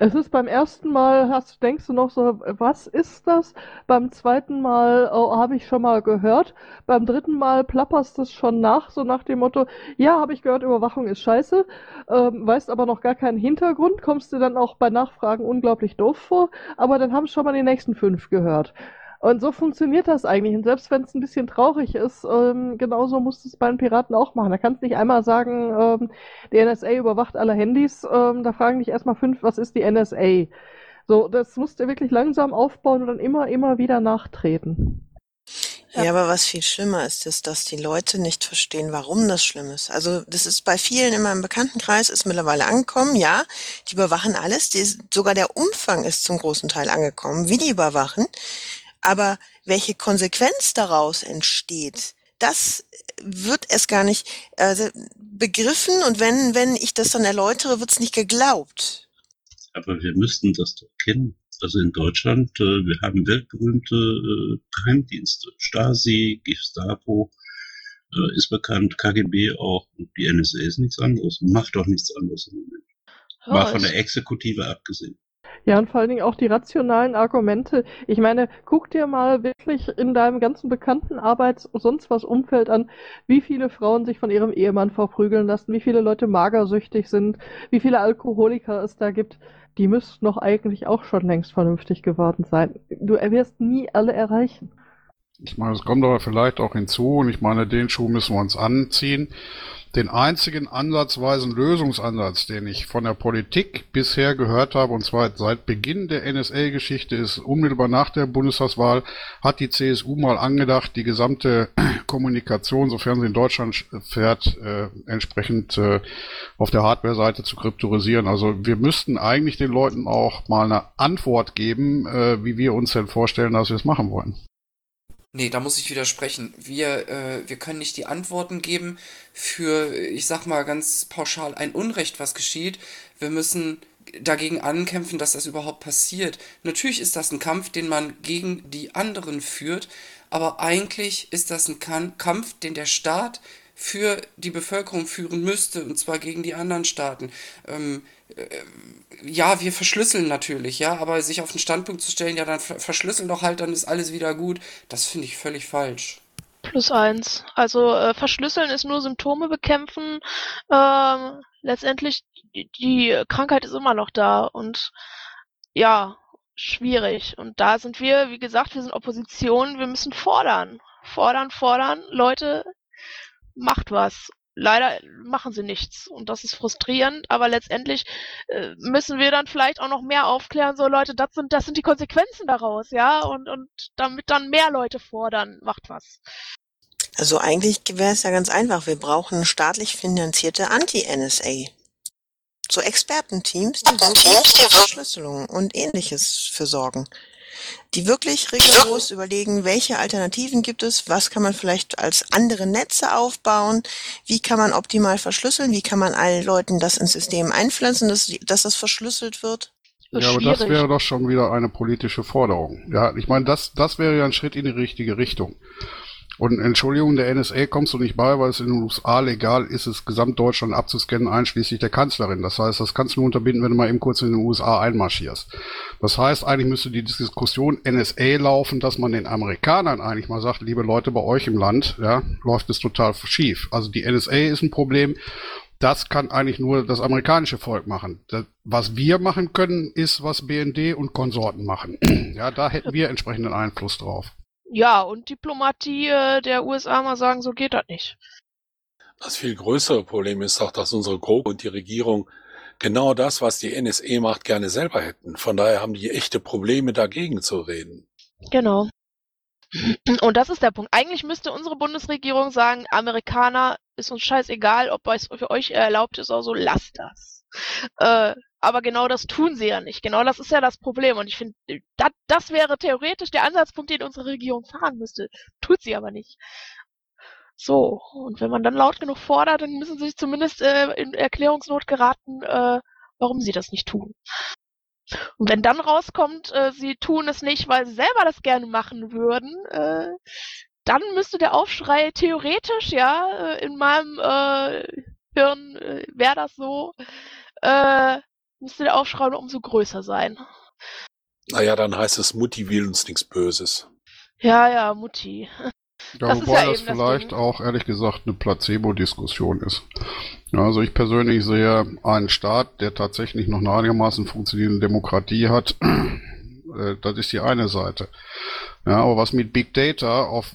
Es ist beim ersten Mal, hast, denkst du noch so, was ist das? Beim zweiten Mal oh, habe ich schon mal gehört. Beim dritten Mal plapperst es schon nach, so nach dem Motto, ja, habe ich gehört, Überwachung ist scheiße, ähm, weißt aber noch gar keinen Hintergrund, kommst du dann auch bei Nachfragen unglaublich doof vor, aber dann haben schon mal die nächsten fünf gehört. Und so funktioniert das eigentlich. Und selbst wenn es ein bisschen traurig ist, ähm, genauso musst du es bei den Piraten auch machen. Da kannst du nicht einmal sagen, ähm, die NSA überwacht alle Handys. Ähm, da fragen dich erstmal fünf, was ist die NSA? So, das musst du wirklich langsam aufbauen und dann immer, immer wieder nachtreten. Ja. aber was viel schlimmer ist, ist, dass die Leute nicht verstehen, warum das schlimm ist. Also das ist bei vielen in meinem Bekanntenkreis ist mittlerweile angekommen, ja, die überwachen alles, die, sogar der Umfang ist zum großen Teil angekommen, wie die überwachen. Aber welche Konsequenz daraus entsteht, das wird es gar nicht also, begriffen und wenn, wenn ich das dann erläutere, wird es nicht geglaubt. Aber wir müssten das doch kennen. Also in Deutschland, äh, wir haben weltberühmte äh, Geheimdienste. Stasi, Gestapo, äh, ist bekannt, KGB auch. Und die NSA ist nichts anderes. Macht doch nichts anderes im Moment. War von der Exekutive abgesehen. Ja, und vor allen Dingen auch die rationalen Argumente. Ich meine, guck dir mal wirklich in deinem ganzen bekannten Arbeits- sonst was Umfeld an, wie viele Frauen sich von ihrem Ehemann verprügeln lassen, wie viele Leute magersüchtig sind, wie viele Alkoholiker es da gibt. Die müssten doch eigentlich auch schon längst vernünftig geworden sein. Du wirst nie alle erreichen. Ich meine, es kommt aber vielleicht auch hinzu, und ich meine, den Schuh müssen wir uns anziehen. Den einzigen ansatzweisen Lösungsansatz, den ich von der Politik bisher gehört habe, und zwar seit Beginn der NSA-Geschichte, ist unmittelbar nach der Bundestagswahl, hat die CSU mal angedacht, die gesamte Kommunikation, sofern sie in Deutschland fährt, äh, entsprechend äh, auf der Hardware-Seite zu kryptorisieren. Also wir müssten eigentlich den Leuten auch mal eine Antwort geben, äh, wie wir uns denn vorstellen, dass wir es machen wollen. Nee, da muss ich widersprechen. Wir, äh, wir können nicht die Antworten geben für, ich sag mal ganz pauschal, ein Unrecht, was geschieht. Wir müssen dagegen ankämpfen, dass das überhaupt passiert. Natürlich ist das ein Kampf, den man gegen die anderen führt, aber eigentlich ist das ein Kampf, den der Staat für die Bevölkerung führen müsste, und zwar gegen die anderen Staaten. Ähm, äh, ja, wir verschlüsseln natürlich, ja, aber sich auf den Standpunkt zu stellen, ja, dann verschlüsseln doch halt, dann ist alles wieder gut, das finde ich völlig falsch. Plus eins. Also äh, verschlüsseln ist nur Symptome bekämpfen. Ähm, letztendlich, die, die Krankheit ist immer noch da und ja, schwierig. Und da sind wir, wie gesagt, wir sind Opposition, wir müssen fordern. Fordern, fordern. Leute, macht was. Leider machen sie nichts. Und das ist frustrierend, aber letztendlich äh, müssen wir dann vielleicht auch noch mehr aufklären, so Leute, das sind, das sind die Konsequenzen daraus, ja, und, und damit dann mehr Leute fordern, macht was. Also eigentlich wäre es ja ganz einfach, wir brauchen staatlich finanzierte Anti-NSA. So Expertenteams, die wirklich Verschlüsselung und ähnliches für sorgen die wirklich rigoros überlegen, welche Alternativen gibt es, was kann man vielleicht als andere Netze aufbauen, wie kann man optimal verschlüsseln, wie kann man allen Leuten das ins System einpflanzen, dass, dass das verschlüsselt wird. Ja, aber das wäre doch schon wieder eine politische Forderung. Ja, ich meine, das, das wäre ja ein Schritt in die richtige Richtung. Und Entschuldigung, der NSA kommst du nicht bei, weil es in den USA legal ist, es Gesamtdeutschland abzuscannen, einschließlich der Kanzlerin. Das heißt, das kannst du nur unterbinden, wenn du mal eben kurz in den USA einmarschierst. Das heißt, eigentlich müsste die Diskussion NSA laufen, dass man den Amerikanern eigentlich mal sagt, liebe Leute bei euch im Land, ja, läuft es total schief. Also die NSA ist ein Problem. Das kann eigentlich nur das amerikanische Volk machen. Das, was wir machen können, ist, was BND und Konsorten machen. ja, da hätten wir entsprechenden Einfluss drauf ja, und Diplomatie äh, der USA mal sagen, so geht das nicht. Das viel größere Problem ist doch, dass unsere GroKo und die Regierung genau das, was die NSE macht, gerne selber hätten. Von daher haben die echte Probleme, dagegen zu reden. Genau. Und das ist der Punkt. Eigentlich müsste unsere Bundesregierung sagen, Amerikaner, ist uns scheißegal, ob es für euch erlaubt ist oder so, lasst das. Äh, aber genau das tun sie ja nicht. Genau das ist ja das Problem. Und ich finde, das, das wäre theoretisch der Ansatzpunkt, den unsere Regierung fahren müsste. Tut sie aber nicht. So, und wenn man dann laut genug fordert, dann müssen sie sich zumindest äh, in Erklärungsnot geraten, äh, warum sie das nicht tun. Und wenn dann rauskommt, äh, sie tun es nicht, weil sie selber das gerne machen würden, äh, dann müsste der Aufschrei theoretisch, ja, äh, in meinem äh, Hirn äh, wäre das so, äh, müsste der Aufschrei umso größer sein. Naja, dann heißt es, Mutti will uns nichts Böses. Ja, ja, Mutti. Ja, Das ist wobei ja das das vielleicht Ding. auch ehrlich gesagt eine Placebo-Diskussion ist. Ja, also ich persönlich sehe einen Staat, der tatsächlich noch eine einigermaßen funktionierende Demokratie hat. Äh, das ist die eine Seite. Ja, aber was mit Big Data auf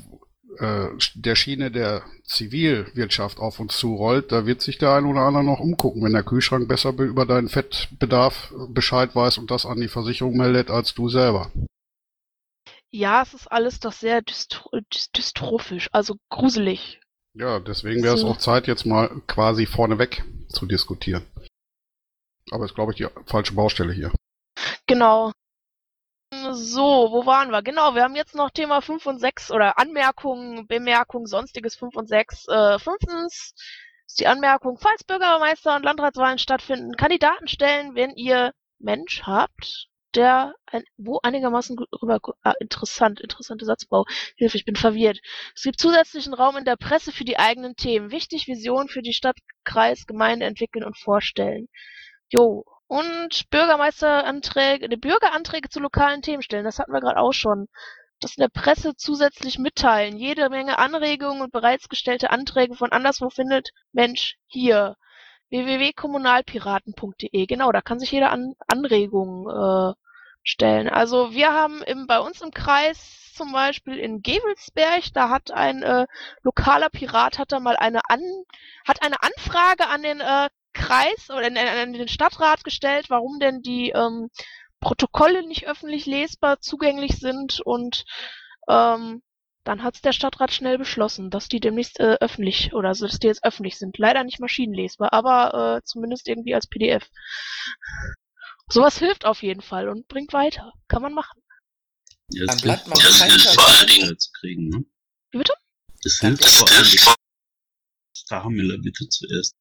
äh, der Schiene der Zivilwirtschaft auf uns zurollt, da wird sich der ein oder andere noch umgucken, wenn der Kühlschrank besser be- über deinen Fettbedarf Bescheid weiß und das an die Versicherung meldet als du selber. Ja, es ist alles doch sehr dystro dys- dystrophisch, also gruselig. Ja, deswegen wäre es auch Zeit, jetzt mal quasi vorneweg zu diskutieren. Aber ist, glaube ich, die falsche Baustelle hier. Genau. So, wo waren wir? Genau, wir haben jetzt noch Thema 5 und 6 oder Anmerkungen, Bemerkungen, sonstiges 5 und 6. Äh, fünftens ist die Anmerkung, falls Bürgermeister- und Landratswahlen stattfinden, Kandidaten stellen, wenn ihr Mensch habt, der ein, wo einigermaßen gut rüber, ah, interessant, interessante Satzbau. Hilfe, ich bin verwirrt. Es gibt zusätzlichen Raum in der Presse für die eigenen Themen. Wichtig, Vision für die Stadt, Kreis, Gemeinde entwickeln und vorstellen. Jo. Und Bürgermeisteranträge, Bürgeranträge zu lokalen Themen stellen, das hatten wir gerade auch schon. Das in der Presse zusätzlich mitteilen. Jede Menge Anregungen und bereits gestellte Anträge von anderswo findet Mensch hier. www.kommunalpiraten.de. Genau, da kann sich jeder An Anregungen äh, stellen. Also wir haben im, bei uns im Kreis zum Beispiel in Gevelsberg, da hat ein äh, lokaler Pirat hat da mal eine an hat eine Anfrage an den äh, Kreis oder an, an den Stadtrat gestellt, warum denn die ähm, Protokolle nicht öffentlich lesbar zugänglich sind und ähm, dann hat's der Stadtrat schnell beschlossen, dass die demnächst äh, öffentlich oder so, dass die jetzt öffentlich sind. Leider nicht maschinenlesbar, aber äh, zumindest irgendwie als PDF. Sowas hilft auf jeden Fall und bringt weiter. Kann man machen. Ja, Dann es bleibt hilft man vor allem, kein die Tag- Öffentlichkeit zu kriegen, ne? Wie bitte? Es hilft vor allem, die Starmiller bitte zuerst.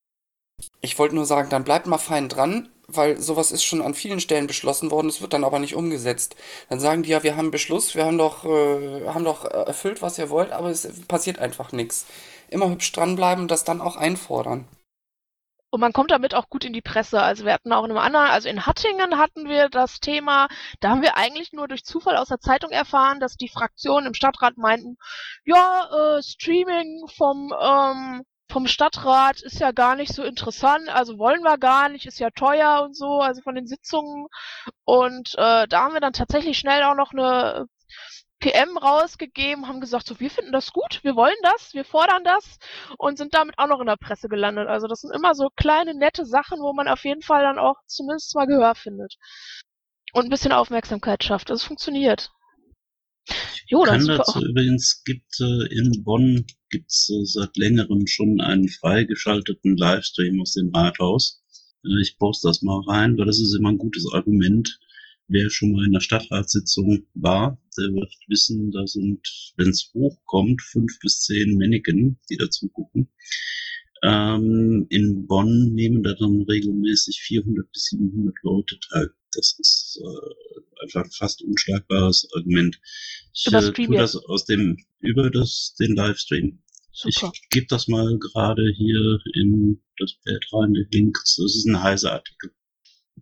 Ich wollte nur sagen, dann bleibt mal fein dran, weil sowas ist schon an vielen Stellen beschlossen worden, es wird dann aber nicht umgesetzt. Dann sagen die ja, wir haben Beschluss, wir haben doch, äh, haben doch erfüllt, was ihr wollt, aber es passiert einfach nichts. Immer hübsch dranbleiben und das dann auch einfordern. Und man kommt damit auch gut in die Presse. Also wir hatten auch in einem anderen, also in Hattingen hatten wir das Thema, da haben wir eigentlich nur durch Zufall aus der Zeitung erfahren, dass die Fraktionen im Stadtrat meinten, ja, äh, Streaming vom, ähm, vom Stadtrat ist ja gar nicht so interessant, also wollen wir gar nicht, ist ja teuer und so, also von den Sitzungen. Und äh, da haben wir dann tatsächlich schnell auch noch eine PM rausgegeben, haben gesagt, so, wir finden das gut, wir wollen das, wir fordern das und sind damit auch noch in der Presse gelandet. Also das sind immer so kleine, nette Sachen, wo man auf jeden Fall dann auch zumindest mal Gehör findet. Und ein bisschen Aufmerksamkeit schafft. Das funktioniert. Jo, dann kann dazu übrigens gibt äh, in Bonn gibt's äh, seit längerem schon einen freigeschalteten Livestream aus dem Rathaus. Äh, ich poste das mal rein, weil das ist immer ein gutes Argument. Wer schon mal in der Stadtratssitzung war, der wird wissen, da sind, wenn es hochkommt, fünf bis zehn Mannequin, die dazu gucken. Ähm, in Bonn nehmen da dann regelmäßig 400 bis 700 Leute teil. Das ist äh, einfach fast unschlagbares Argument. Ich Über äh, Stream tu jetzt. das aus dem über das den Livestream. Super. Ich gebe das mal gerade hier in das Bild rein, den Link. Das ist ein heißer Artikel.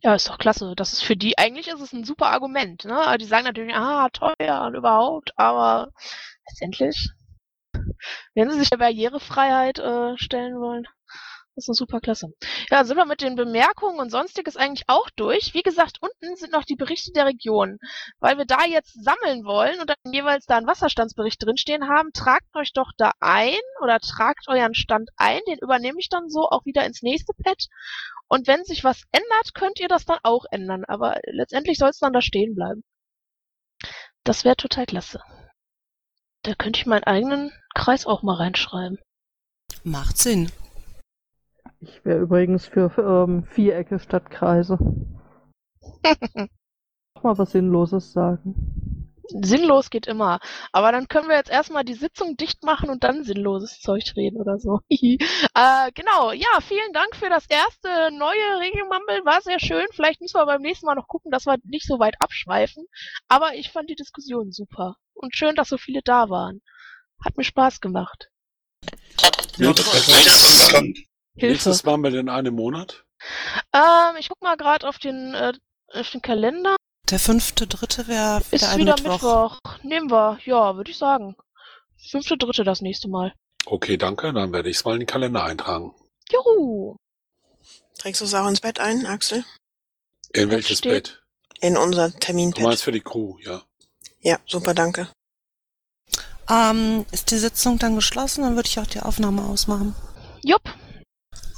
Ja, ist doch klasse. Das ist für die, eigentlich ist es ein super Argument, ne? Aber Die sagen natürlich, ah, teuer und überhaupt, aber letztendlich, wenn sie sich der Barrierefreiheit äh, stellen wollen. Das ist eine super klasse. Ja, sind wir mit den Bemerkungen und sonstiges eigentlich auch durch. Wie gesagt, unten sind noch die Berichte der Region. Weil wir da jetzt sammeln wollen und dann jeweils da einen Wasserstandsbericht drinstehen haben, tragt euch doch da ein oder tragt euren Stand ein. Den übernehme ich dann so auch wieder ins nächste Pad. Und wenn sich was ändert, könnt ihr das dann auch ändern. Aber letztendlich soll es dann da stehen bleiben. Das wäre total klasse. Da könnte ich meinen eigenen Kreis auch mal reinschreiben. Macht Sinn. Ich wäre übrigens für ähm, Vierecke statt Kreise. mal was Sinnloses sagen. Sinnlos geht immer. Aber dann können wir jetzt erstmal die Sitzung dicht machen und dann sinnloses Zeug reden oder so. äh, genau, ja, vielen Dank für das erste neue Regelmumble. War sehr schön. Vielleicht müssen wir beim nächsten Mal noch gucken, dass wir nicht so weit abschweifen. Aber ich fand die Diskussion super. Und schön, dass so viele da waren. Hat mir Spaß gemacht. Ja, das Nächstes Mumble in einem Monat? Ähm, ich guck mal gerade auf den, äh, auf den Kalender. Der fünfte, dritte wäre wieder Ist ein wieder Mittwoch. Mittwoch. Nehmen wir. Ja, würde ich sagen. Fünfte, dritte das nächste Mal. Okay, danke. Dann werde ich es mal in den Kalender eintragen. Juhu. Trägst du es auch ins Bett ein, Axel? In welches steht- Bett? In unser Du Terminpad. meinst für die Crew, ja. Ja, super, danke. Ähm, ist die Sitzung dann geschlossen? Dann würde ich auch die Aufnahme ausmachen. Jupp.